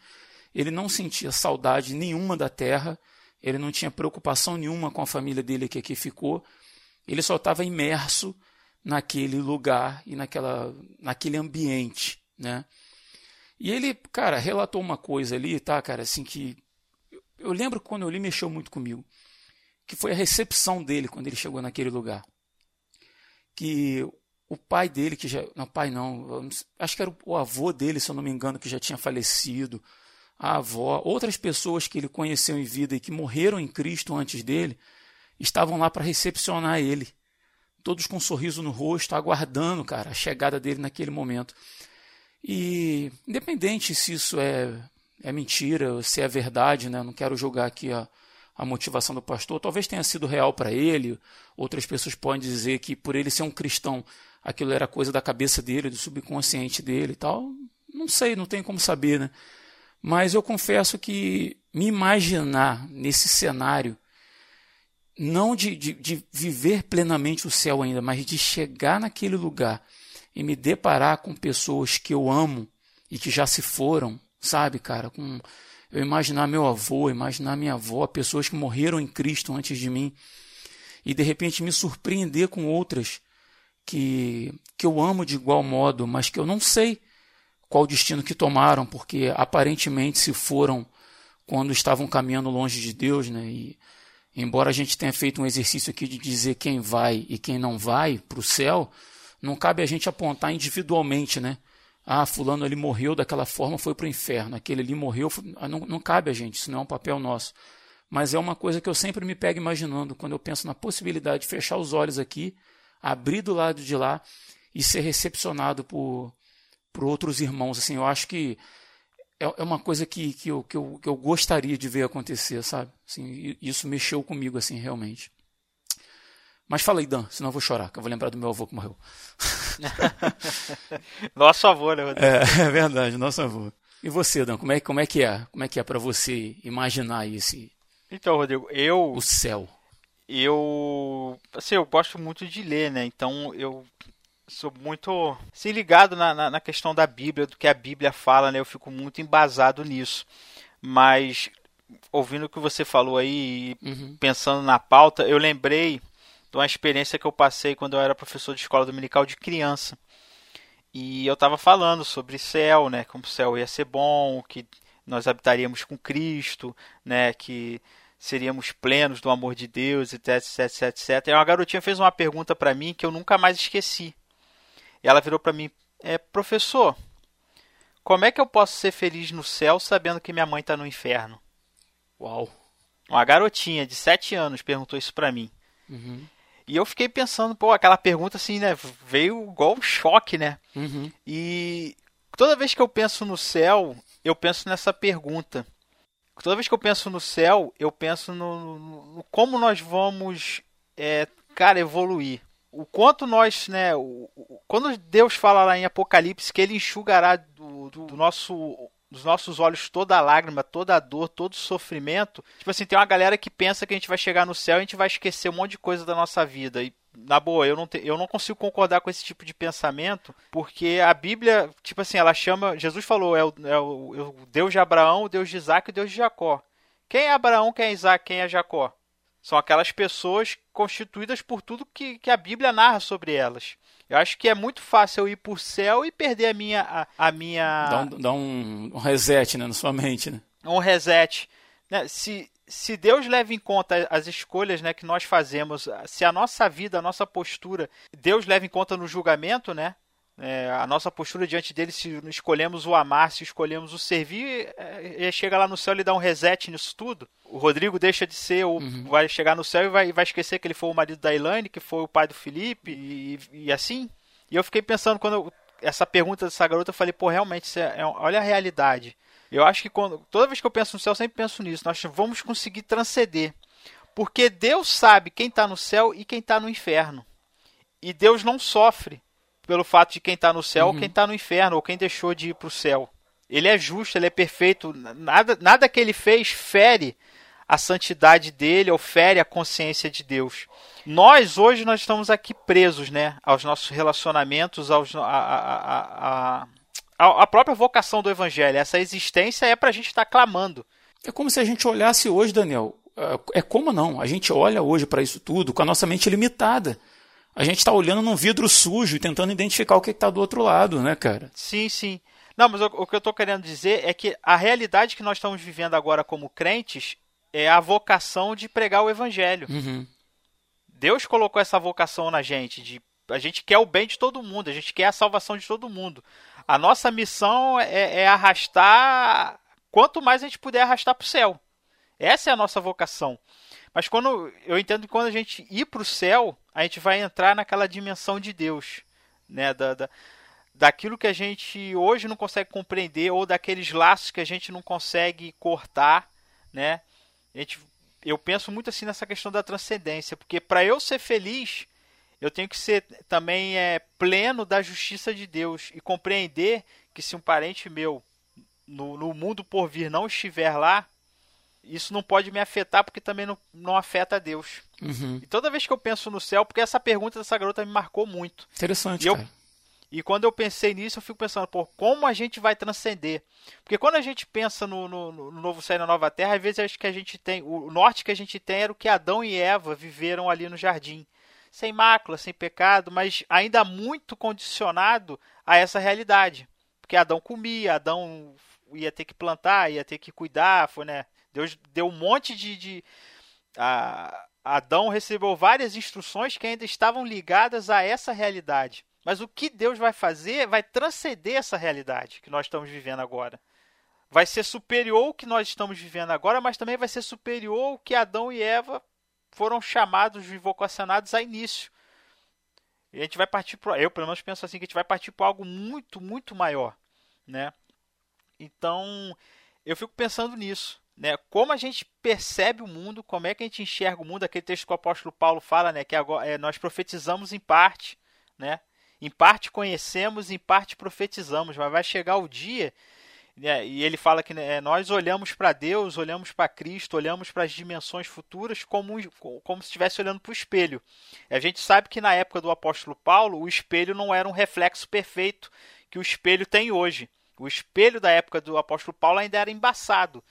Ele não sentia saudade nenhuma da terra, ele não tinha preocupação nenhuma com a família dele que aqui ficou. Ele só estava imerso naquele lugar e naquela, naquele ambiente, né? E ele, cara, relatou uma coisa ali, tá, cara, assim que eu lembro quando eu li mexeu muito comigo, que foi a recepção dele quando ele chegou naquele lugar. que o pai dele, que já. Não, pai não. Acho que era o avô dele, se eu não me engano, que já tinha falecido. A avó, outras pessoas que ele conheceu em vida e que morreram em Cristo antes dele, estavam lá para recepcionar ele. Todos com um sorriso no rosto, aguardando, cara, a chegada dele naquele momento. E, independente se isso é, é mentira se é verdade, né? não quero julgar aqui a, a motivação do pastor. Talvez tenha sido real para ele. Outras pessoas podem dizer que, por ele ser um cristão, aquilo era coisa da cabeça dele, do subconsciente dele e tal. Não sei, não tem como saber, né? Mas eu confesso que me imaginar nesse cenário, não de, de, de viver plenamente o céu ainda, mas de chegar naquele lugar e me deparar com pessoas que eu amo e que já se foram, sabe, cara? Com eu imaginar meu avô, imaginar minha avó, pessoas que morreram em Cristo antes de mim, e de repente me surpreender com outras que, que eu amo de igual modo, mas que eu não sei qual destino que tomaram, porque aparentemente se foram quando estavam caminhando longe de Deus, né? E embora a gente tenha feito um exercício aqui de dizer quem vai e quem não vai para o céu, não cabe a gente apontar individualmente, né? Ah, fulano ele morreu daquela forma, foi para o inferno. Aquele ali morreu, ah, não, não cabe a gente, isso não é um papel nosso. Mas é uma coisa que eu sempre me pego imaginando quando eu penso na possibilidade de fechar os olhos aqui abrir do lado de lá e ser recepcionado por, por outros irmãos. Assim, eu acho que é, é uma coisa que, que, eu, que, eu, que eu gostaria de ver acontecer, sabe? Assim, isso mexeu comigo, assim, realmente. Mas fala aí, Dan, senão eu vou chorar, que eu vou lembrar do meu avô que morreu. nosso avô, né, Rodrigo? É, é, verdade, nosso avô. E você, Dan, como é, como é que é? Como é que é para você imaginar esse... Então, Rodrigo, eu... O céu eu assim, eu gosto muito de ler, né? Então eu sou muito se ligado na, na, na, questão da Bíblia, do que a Bíblia fala, né? Eu fico muito embasado nisso. Mas ouvindo o que você falou aí, uhum. pensando na pauta, eu lembrei de uma experiência que eu passei quando eu era professor de escola dominical de criança. E eu estava falando sobre céu, né? Como o céu ia ser bom, que nós habitaríamos com Cristo, né? Que seríamos plenos do amor de Deus, etc, etc, etc. E uma garotinha fez uma pergunta para mim que eu nunca mais esqueci. E ela virou para mim: é, professor, como é que eu posso ser feliz no céu sabendo que minha mãe está no inferno? Uau! Uma garotinha de 7 anos perguntou isso para mim. Uhum. E eu fiquei pensando, pô, aquela pergunta assim, né? Veio igual um choque, né? Uhum. E toda vez que eu penso no céu, eu penso nessa pergunta toda vez que eu penso no céu, eu penso no, no, no como nós vamos, é, cara, evoluir. O quanto nós, né, o, o, quando Deus fala lá em Apocalipse que Ele enxugará do, do, do nosso dos nossos olhos toda a lágrima, toda a dor, todo o sofrimento. Tipo assim, tem uma galera que pensa que a gente vai chegar no céu e a gente vai esquecer um monte de coisa da nossa vida. E na boa, eu não, te, eu não consigo concordar com esse tipo de pensamento, porque a Bíblia, tipo assim, ela chama. Jesus falou, é o, é o, é o Deus de Abraão, o Deus de Isaac e o Deus de Jacó. Quem é Abraão, quem é Isaac, quem é Jacó? São aquelas pessoas constituídas por tudo que, que a Bíblia narra sobre elas. Eu acho que é muito fácil eu ir por céu e perder a minha. A, a minha... Dá, um, dá um, um reset né, na sua mente, né? Um reset. Né? Se, se Deus leva em conta as escolhas né, que nós fazemos, se a nossa vida, a nossa postura, Deus leva em conta no julgamento, né? É, a nossa postura diante dele, se escolhemos o amar, se escolhemos o servir, é, chega lá no céu e dá um reset nisso tudo. O Rodrigo deixa de ser, o, uhum. vai chegar no céu e vai, vai esquecer que ele foi o marido da Elaine, que foi o pai do Felipe, e, e assim. E eu fiquei pensando, quando eu, essa pergunta dessa garota, eu falei, pô, realmente, é, é, olha a realidade. Eu acho que quando, toda vez que eu penso no céu, eu sempre penso nisso. Nós vamos conseguir transcender. Porque Deus sabe quem está no céu e quem está no inferno. E Deus não sofre pelo fato de quem está no céu uhum. ou quem está no inferno, ou quem deixou de ir para o céu. Ele é justo, ele é perfeito. Nada, nada que ele fez fere a santidade dele ou fere a consciência de Deus. Nós, hoje, nós estamos aqui presos né, aos nossos relacionamentos, aos, a, a, a, a, a própria vocação do evangelho, essa existência é para a gente estar tá clamando. É como se a gente olhasse hoje, Daniel. É, é como não? A gente olha hoje para isso tudo com a nossa mente limitada. A gente está olhando num vidro sujo e tentando identificar o que está do outro lado, né, cara? Sim, sim. Não, mas o, o que eu estou querendo dizer é que a realidade que nós estamos vivendo agora como crentes é a vocação de pregar o evangelho. Uhum. Deus colocou essa vocação na gente de a gente quer o bem de todo mundo, a gente quer a salvação de todo mundo. A nossa missão é, é arrastar quanto mais a gente puder arrastar para o céu. Essa é a nossa vocação. Mas quando eu entendo que quando a gente ir para o céu, a gente vai entrar naquela dimensão de Deus, né? Da, da, daquilo que a gente hoje não consegue compreender ou daqueles laços que a gente não consegue cortar, né? A gente, eu penso muito assim nessa questão da transcendência, porque para eu ser feliz, eu tenho que ser também é, pleno da justiça de Deus e compreender que se um parente meu no, no mundo por vir não estiver lá, isso não pode me afetar porque também não, não afeta a Deus. Uhum. E toda vez que eu penso no céu, porque essa pergunta dessa garota me marcou muito. Interessante, e eu, E quando eu pensei nisso, eu fico pensando, pô, como a gente vai transcender? Porque quando a gente pensa no, no, no novo céu e na nova terra, às vezes acho que a gente tem. O norte que a gente tem era o que Adão e Eva viveram ali no jardim. Sem mácula, sem pecado, mas ainda muito condicionado a essa realidade. Porque Adão comia, Adão ia ter que plantar, ia ter que cuidar, foi, né? Deus deu um monte de. de a, Adão recebeu várias instruções que ainda estavam ligadas a essa realidade. Mas o que Deus vai fazer vai transcender essa realidade que nós estamos vivendo agora. Vai ser superior ao que nós estamos vivendo agora, mas também vai ser superior ao que Adão e Eva foram chamados e vocacionados a início. E a gente vai partir para. Eu, pelo menos, penso assim: que a gente vai partir para algo muito, muito maior. Né? Então, eu fico pensando nisso né? Como a gente percebe o mundo, como é que a gente enxerga o mundo, aquele texto que o apóstolo Paulo fala, né? Que agora, é, nós profetizamos em parte, né? Em parte conhecemos, em parte profetizamos, mas vai chegar o dia, né? e ele fala que né, nós olhamos para Deus, olhamos para Cristo, olhamos para as dimensões futuras como, como se estivesse olhando para o espelho. A gente sabe que na época do apóstolo Paulo, o espelho não era um reflexo perfeito que o espelho tem hoje. O espelho da época do apóstolo Paulo ainda era embaçado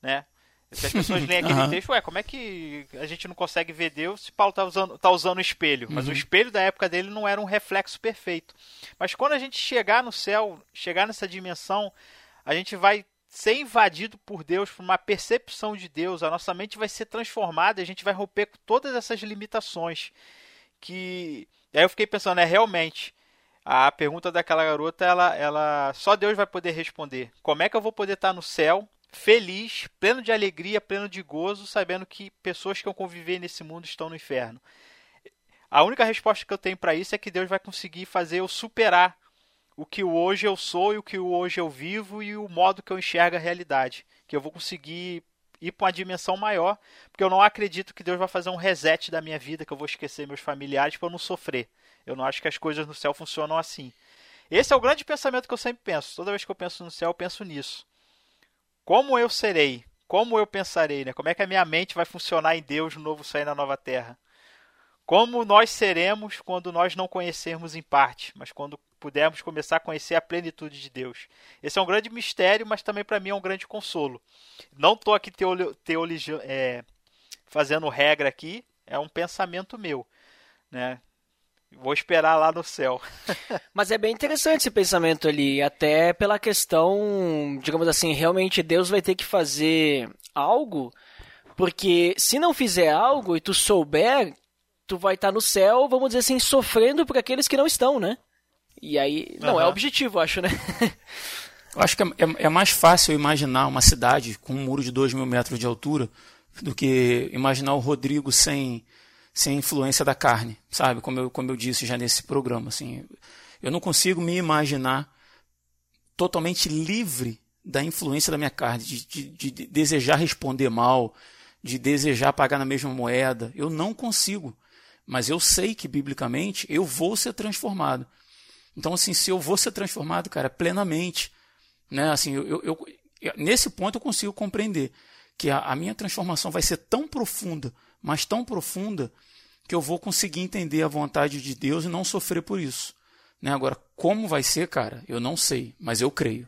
né? Se as pessoas leem aquele uhum. texto, ué, como é que a gente não consegue ver Deus se Paulo está usando, tá usando o espelho? Mas uhum. o espelho da época dele não era um reflexo perfeito. Mas quando a gente chegar no céu, chegar nessa dimensão, a gente vai ser invadido por Deus, por uma percepção de Deus, a nossa mente vai ser transformada a gente vai romper com todas essas limitações. Que. Aí eu fiquei pensando, é realmente. A pergunta daquela garota, ela, ela só Deus vai poder responder. Como é que eu vou poder estar no céu feliz, pleno de alegria, pleno de gozo, sabendo que pessoas que eu conviver nesse mundo estão no inferno. A única resposta que eu tenho para isso é que Deus vai conseguir fazer eu superar o que hoje eu sou e o que hoje eu vivo e o modo que eu enxergo a realidade. Que eu vou conseguir ir para uma dimensão maior, porque eu não acredito que Deus vai fazer um reset da minha vida, que eu vou esquecer meus familiares para eu não sofrer. Eu não acho que as coisas no céu funcionam assim. Esse é o grande pensamento que eu sempre penso. Toda vez que eu penso no céu, eu penso nisso como eu serei, como eu pensarei, né? Como é que a minha mente vai funcionar em Deus no novo céu e na nova terra? Como nós seremos quando nós não conhecermos em parte, mas quando pudermos começar a conhecer a plenitude de Deus? Esse é um grande mistério, mas também para mim é um grande consolo. Não estou aqui teolo, é, fazendo regra aqui, é um pensamento meu, né? Vou esperar lá no céu. Mas é bem interessante esse pensamento ali, até pela questão, digamos assim, realmente Deus vai ter que fazer algo, porque se não fizer algo e tu souber, tu vai estar no céu, vamos dizer assim, sofrendo por aqueles que não estão, né? E aí, não uhum. é objetivo, acho, né? Eu acho que é, é, é, mais fácil imaginar uma cidade com um muro de 2 mil metros de altura do que imaginar o Rodrigo sem sem influência da carne, sabe? Como eu, como eu disse já nesse programa, assim, eu não consigo me imaginar totalmente livre da influência da minha carne, de, de, de desejar responder mal, de desejar pagar na mesma moeda. Eu não consigo. Mas eu sei que, biblicamente, eu vou ser transformado. Então, assim, se eu vou ser transformado, cara, plenamente, né? Assim, eu, eu, eu nesse ponto eu consigo compreender que a, a minha transformação vai ser tão profunda, mas tão profunda, que eu vou conseguir entender a vontade de Deus e não sofrer por isso. Né? Agora, como vai ser, cara, eu não sei, mas eu creio.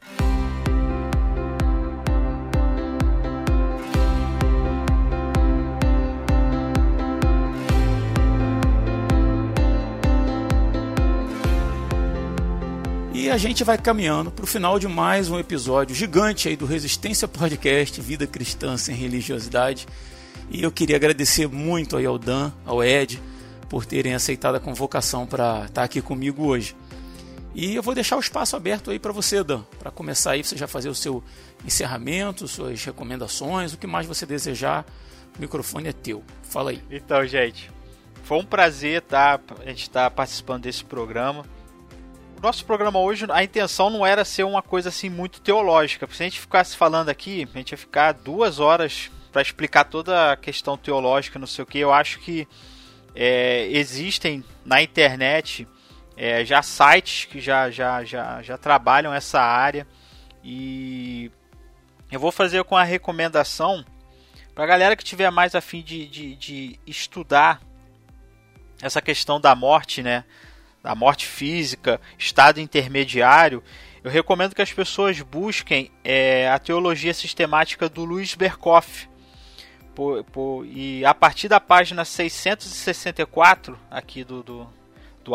E a gente vai caminhando para o final de mais um episódio gigante aí do Resistência Podcast, Vida Cristã Sem Religiosidade. E eu queria agradecer muito aí ao Dan, ao Ed, por terem aceitado a convocação para estar aqui comigo hoje. E eu vou deixar o espaço aberto aí para você, Dan, para começar aí, você já fazer o seu encerramento, suas recomendações, o que mais você desejar. O microfone é teu. Fala aí. Então, gente, foi um prazer tá, a gente estar tá participando desse programa. Nosso programa hoje, a intenção não era ser uma coisa assim muito teológica. Se a gente ficasse falando aqui, a gente ia ficar duas horas para explicar toda a questão teológica, não sei o que. Eu acho que é, existem na internet é, já sites que já, já, já, já trabalham essa área e eu vou fazer com a recomendação para a galera que tiver mais afim de, de, de estudar essa questão da morte, né? Da morte física, estado intermediário, eu recomendo que as pessoas busquem é, a teologia sistemática do Luiz Berkoff. Por, por, e a partir da página 664 aqui do, do, do,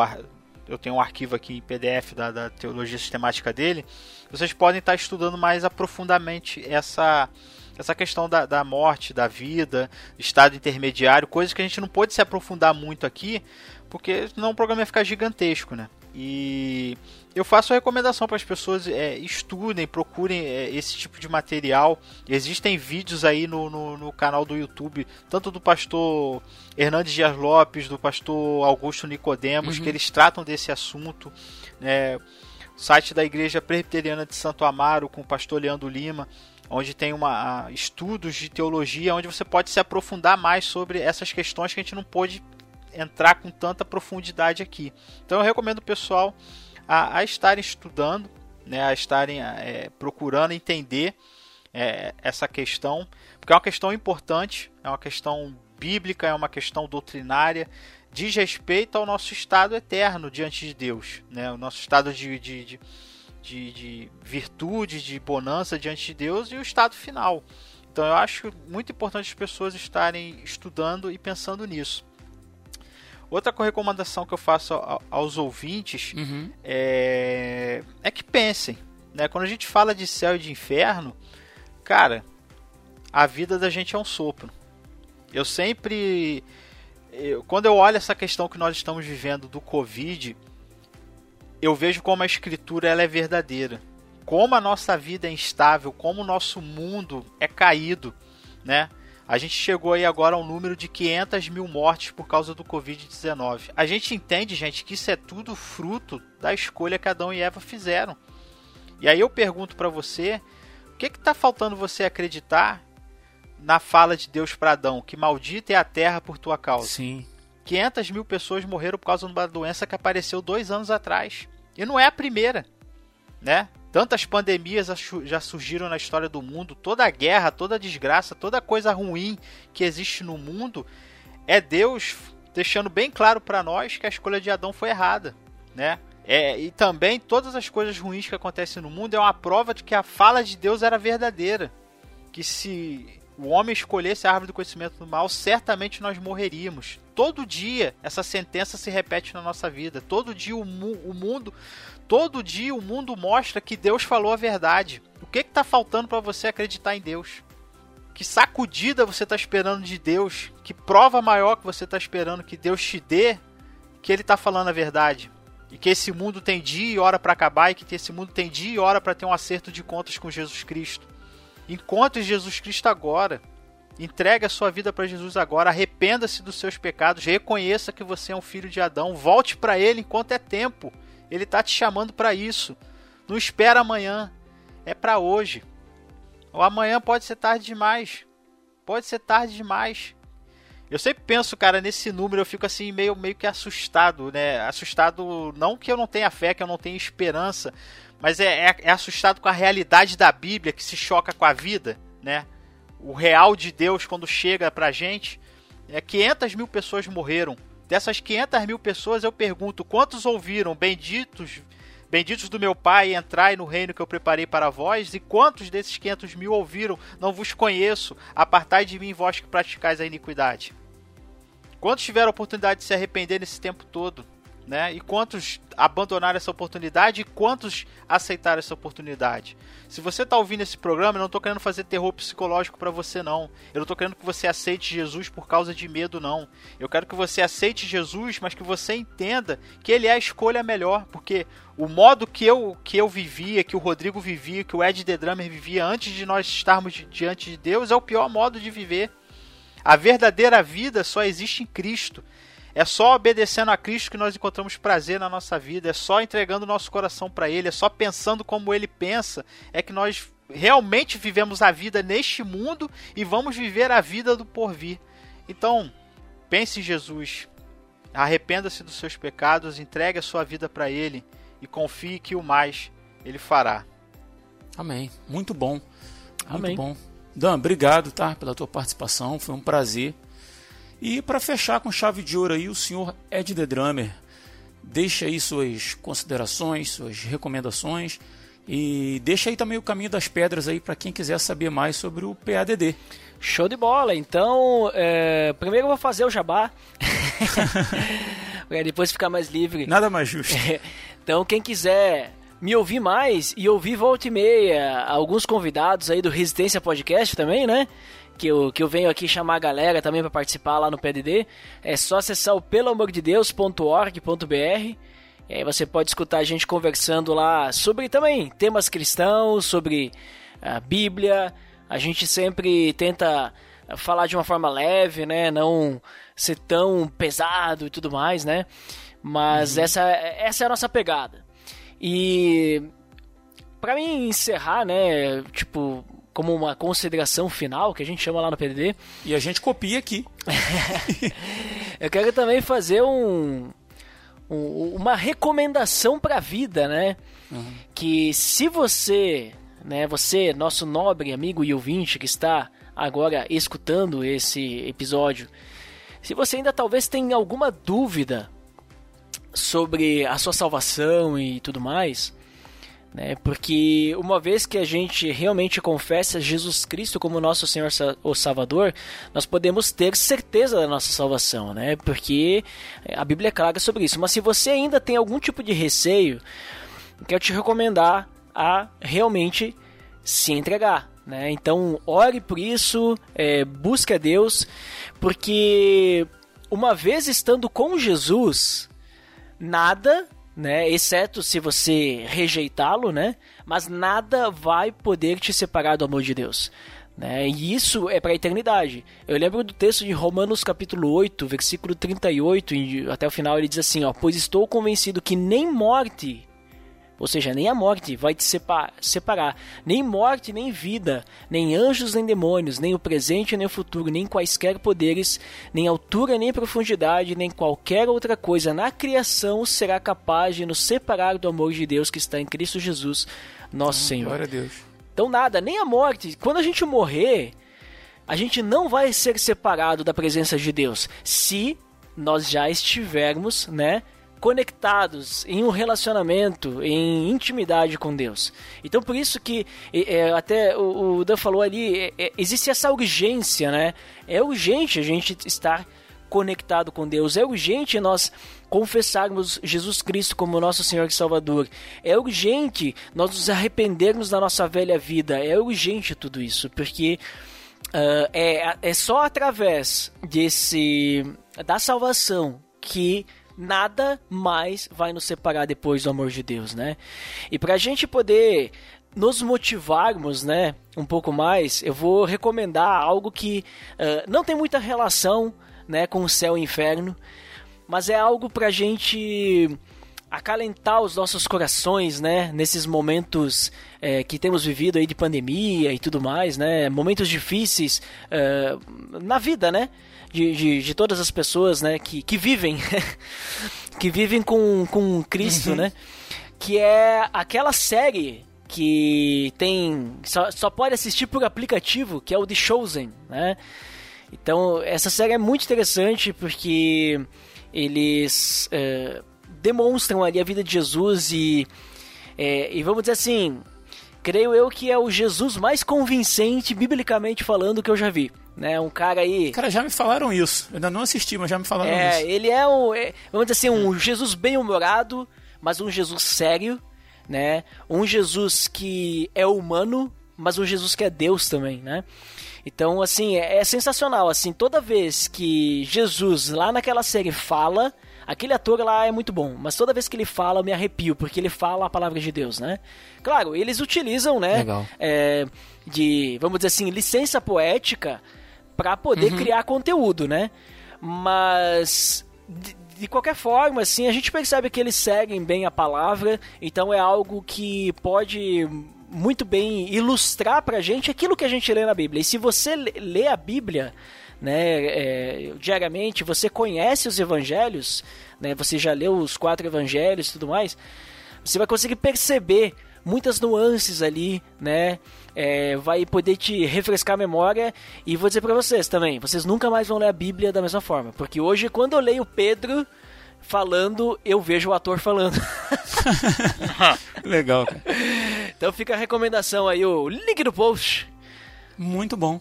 eu tenho um arquivo aqui em PDF da, da teologia sistemática dele, vocês podem estar estudando mais aprofundadamente essa, essa questão da, da morte, da vida, estado intermediário, coisas que a gente não pode se aprofundar muito aqui, porque senão o programa ia ficar gigantesco, né? E eu faço a recomendação para as pessoas é, estudem, procurem é, esse tipo de material. Existem vídeos aí no, no, no, canal do YouTube, tanto do pastor Hernandes Dias Lopes, do pastor Augusto Nicodemos, uhum. que eles tratam desse assunto. O site da Igreja Presbiteriana de Santo Amaro, com o pastor Leandro Lima, onde tem uma, estudos de teologia, onde você pode se aprofundar mais sobre essas questões que a gente não pôde entrar com tanta profundidade aqui. Então eu recomendo o pessoal a, a estarem estudando, né, a estarem é, procurando entender é, essa questão, porque é uma questão importante, é uma questão bíblica, é uma questão doutrinária, diz respeito ao nosso estado eterno diante de Deus, né, o nosso estado de, de, de, de, de virtude, de bonança diante de Deus e o estado final. Então eu acho muito importante as pessoas estarem estudando e pensando nisso. Outra recomendação que eu faço aos ouvintes uhum. é, é que pensem. Né? Quando a gente fala de céu e de inferno, cara, a vida da gente é um sopro. Eu sempre. Eu, quando eu olho essa questão que nós estamos vivendo do Covid, eu vejo como a escritura ela é verdadeira. Como a nossa vida é instável, como o nosso mundo é caído, né? A gente chegou aí agora ao número de 500 mil mortes por causa do Covid-19. A gente entende, gente, que isso é tudo fruto da escolha que Adão e Eva fizeram. E aí eu pergunto para você, o que está faltando você acreditar na fala de Deus para Adão, que maldita é a terra por tua causa? Sim. 500 mil pessoas morreram por causa de uma doença que apareceu dois anos atrás. E não é a primeira, né? Tantas pandemias já surgiram na história do mundo, toda a guerra, toda a desgraça, toda coisa ruim que existe no mundo é Deus deixando bem claro para nós que a escolha de Adão foi errada, né? É, e também todas as coisas ruins que acontecem no mundo é uma prova de que a fala de Deus era verdadeira. Que se o homem escolhesse a árvore do conhecimento do mal, certamente nós morreríamos. Todo dia essa sentença se repete na nossa vida. Todo dia o, mu o mundo Todo dia o mundo mostra que Deus falou a verdade. O que está faltando para você acreditar em Deus? Que sacudida você está esperando de Deus? Que prova maior que você está esperando que Deus te dê que Ele está falando a verdade? E que esse mundo tem dia e hora para acabar e que esse mundo tem dia e hora para ter um acerto de contas com Jesus Cristo. Encontre Jesus Cristo agora. Entregue a sua vida para Jesus agora. Arrependa-se dos seus pecados. Reconheça que você é um filho de Adão. Volte para Ele enquanto é tempo. Ele tá te chamando para isso. Não espera amanhã. É para hoje. O amanhã pode ser tarde demais. Pode ser tarde demais. Eu sempre penso, cara, nesse número, eu fico assim meio, meio que assustado, né? Assustado, não que eu não tenha fé, que eu não tenha esperança, mas é, é, é assustado com a realidade da Bíblia que se choca com a vida, né? O real de Deus quando chega pra gente. É 500 mil pessoas morreram Dessas 500 mil pessoas, eu pergunto: quantos ouviram benditos, benditos do meu Pai, entrai no reino que eu preparei para vós? E quantos desses 500 mil ouviram: não vos conheço, apartai de mim vós que praticais a iniquidade? Quantos tiveram a oportunidade de se arrepender nesse tempo todo? Né? E quantos abandonaram essa oportunidade e quantos aceitaram essa oportunidade? Se você está ouvindo esse programa, eu não estou querendo fazer terror psicológico para você não. Eu não estou querendo que você aceite Jesus por causa de medo não. Eu quero que você aceite Jesus, mas que você entenda que ele é a escolha melhor, porque o modo que eu que eu vivia, que o Rodrigo vivia, que o Ed The Drummer vivia antes de nós estarmos diante de Deus é o pior modo de viver. A verdadeira vida só existe em Cristo. É só obedecendo a Cristo que nós encontramos prazer na nossa vida, é só entregando nosso coração para Ele, é só pensando como Ele pensa, é que nós realmente vivemos a vida neste mundo e vamos viver a vida do porvir. Então, pense em Jesus, arrependa-se dos seus pecados, entregue a sua vida para Ele e confie que o mais Ele fará. Amém. Muito bom. Muito Amém. bom. Dan, obrigado, tá, pela tua participação. Foi um prazer. E para fechar com chave de ouro aí, o senhor Ed The Drummer. Deixa aí suas considerações, suas recomendações e deixa aí também o caminho das pedras aí para quem quiser saber mais sobre o PADD. Show de bola! Então, é, primeiro eu vou fazer o jabá, para depois ficar mais livre. Nada mais justo. então, quem quiser me ouvir mais e ouvir volta e meia alguns convidados aí do Resistência Podcast também, né? Que eu, que eu venho aqui chamar a galera também para participar lá no PDD, é só acessar o pelamordedeus.org.br. E aí você pode escutar a gente conversando lá sobre também temas cristãos, sobre a Bíblia. A gente sempre tenta falar de uma forma leve, né? Não ser tão pesado e tudo mais, né? Mas uhum. essa, essa é a nossa pegada. E para mim encerrar, né? Tipo, como uma consideração final, que a gente chama lá no PDD. E a gente copia aqui. eu quero também fazer um, um uma recomendação para a vida, né? Uhum. Que se você, né, você, nosso nobre amigo e ouvinte que está agora escutando esse episódio, se você ainda talvez tenha alguma dúvida sobre a sua salvação e tudo mais, né? Porque uma vez que a gente realmente confessa Jesus Cristo como nosso Senhor o Salvador, nós podemos ter certeza da nossa salvação, né? Porque a Bíblia é clara sobre isso. Mas se você ainda tem algum tipo de receio, quero te recomendar a realmente se entregar. Né? Então, ore por isso, é, busque a Deus, porque uma vez estando com Jesus, nada né? Exceto se você rejeitá-lo, né? Mas nada vai poder te separar do amor de Deus. Né? E isso é para a eternidade. Eu lembro do texto de Romanos capítulo 8, versículo 38, e até o final ele diz assim, ó, pois estou convencido que nem morte ou seja, nem a morte vai te separar, nem morte, nem vida, nem anjos, nem demônios, nem o presente, nem o futuro, nem quaisquer poderes, nem altura, nem profundidade, nem qualquer outra coisa na criação será capaz de nos separar do amor de Deus que está em Cristo Jesus, nosso ah, Senhor. Glória a Deus. Então nada, nem a morte. Quando a gente morrer, a gente não vai ser separado da presença de Deus, se nós já estivermos, né, conectados em um relacionamento, em intimidade com Deus. Então por isso que é, até o, Dan falou ali, é, é, existe essa urgência, né? É urgente a gente estar conectado com Deus. É urgente nós confessarmos Jesus Cristo como nosso Senhor e Salvador. É urgente nós nos arrependermos da nossa velha vida. É urgente tudo isso, porque uh, é, é só através desse da salvação que nada mais vai nos separar depois do amor de Deus, né? E para a gente poder nos motivarmos, né, um pouco mais, eu vou recomendar algo que uh, não tem muita relação, né, com o céu e o inferno, mas é algo para a gente acalentar os nossos corações, né, nesses momentos é, que temos vivido aí de pandemia e tudo mais, né, momentos difíceis uh, na vida, né, de, de, de todas as pessoas, né, que, que vivem, que vivem com, com Cristo, uhum. né, que é aquela série que tem só, só pode assistir por aplicativo, que é o The Chosen, né? Então essa série é muito interessante porque eles é, demonstram ali a vida de Jesus e, é, e vamos dizer assim, creio eu que é o Jesus mais convincente, biblicamente falando, que eu já vi. Né, um cara aí. Cara, já me falaram isso. Eu ainda não assisti, mas já me falaram é, isso. Ele é um. É, vamos dizer assim, um Jesus bem-humorado, mas um Jesus sério, né? Um Jesus que é humano, mas um Jesus que é Deus também, né? Então, assim, é, é sensacional. Assim, toda vez que Jesus, lá naquela série, fala, Aquele ator lá é muito bom, mas toda vez que ele fala eu me arrepio, porque ele fala a palavra de Deus, né? Claro, eles utilizam, né? É, de, vamos dizer assim, licença poética para poder uhum. criar conteúdo, né? Mas de, de, qualquer forma, assim, a gente percebe que eles seguem bem a palavra, então é algo que pode muito bem ilustrar pra gente aquilo que a gente lê na Bíblia. E se você lê a Bíblia, né, é, diariamente, você conhece os evangelhos, né, você já leu os quatro evangelhos e tudo mais, você vai conseguir perceber muitas nuances ali, né? É, vai poder te refrescar a memória e vou dizer para vocês também, vocês nunca mais vão ler a Bíblia da mesma forma, porque hoje quando eu leio Pedro falando, eu vejo o ator falando. Legal, cara. Então fica a recomendação aí, o link do post. Muito bom.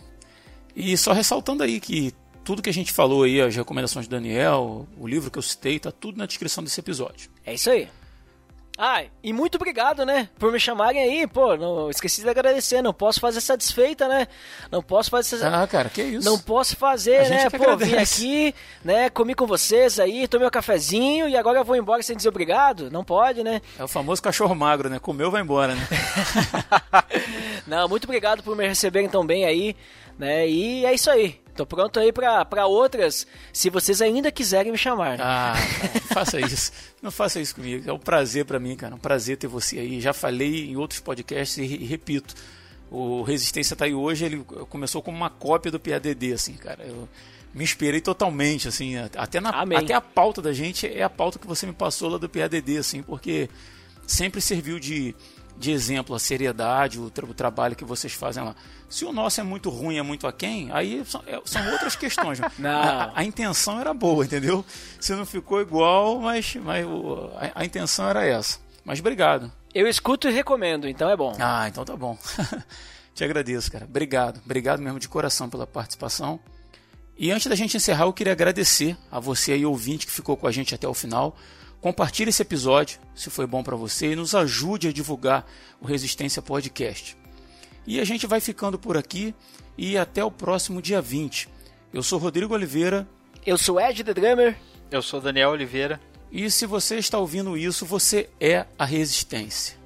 E só ressaltando aí que tudo que a gente falou aí, as recomendações do Daniel, o livro que eu citei, tá tudo na descrição desse episódio. É isso aí. Ai, e muito obrigado, né, por me chamarem aí, pô, não esqueci de agradecer, não posso fazer satisfeita, né, não posso fazer... Ah, cara, que isso. Não posso fazer, né, pô, agradece. vim aqui, né, comi com vocês aí, tomei um cafezinho e agora eu vou embora sem dizer obrigado, não pode, né. É o famoso cachorro magro, né, comeu, vai embora, né. não, muito obrigado por me receberem tão bem aí, né? E é isso aí. Tô pronto aí para outras, se vocês ainda quiserem me chamar. Ah, não faça isso. Não faça isso comigo. É um prazer para mim, cara. Um prazer ter você aí. Já falei em outros podcasts e, e repito. O Resistência tá aí hoje, ele começou como uma cópia do PADD, assim, cara. Eu me inspirei totalmente, assim, até, na, até a pauta da gente é a pauta que você me passou lá do PADD, assim, porque sempre serviu de, de exemplo a seriedade, o, tra o trabalho que vocês fazem lá. Se o nosso é muito ruim, é muito aquém, aí são, é, são outras questões. a, a, intenção era boa, entendeu? Se não ficou igual, mas, mas o, a, a, intenção era essa. Mas obrigado. Eu escuto e recomendo, então é bom. Ah, então tá bom. Te agradeço, cara. Obrigado. Obrigado mesmo de coração pela participação. E antes da gente encerrar, eu queria agradecer a você aí, ouvinte, que ficou com a gente até o final. Compartilhe esse episódio, se foi bom para você, e nos ajude a divulgar o Resistência Podcast. E a gente vai ficando por aqui e até o próximo dia 20. Eu sou Rodrigo Oliveira. Eu sou Ed The Drummer. Eu sou Daniel Oliveira. E se você está ouvindo isso, você é a Resistência.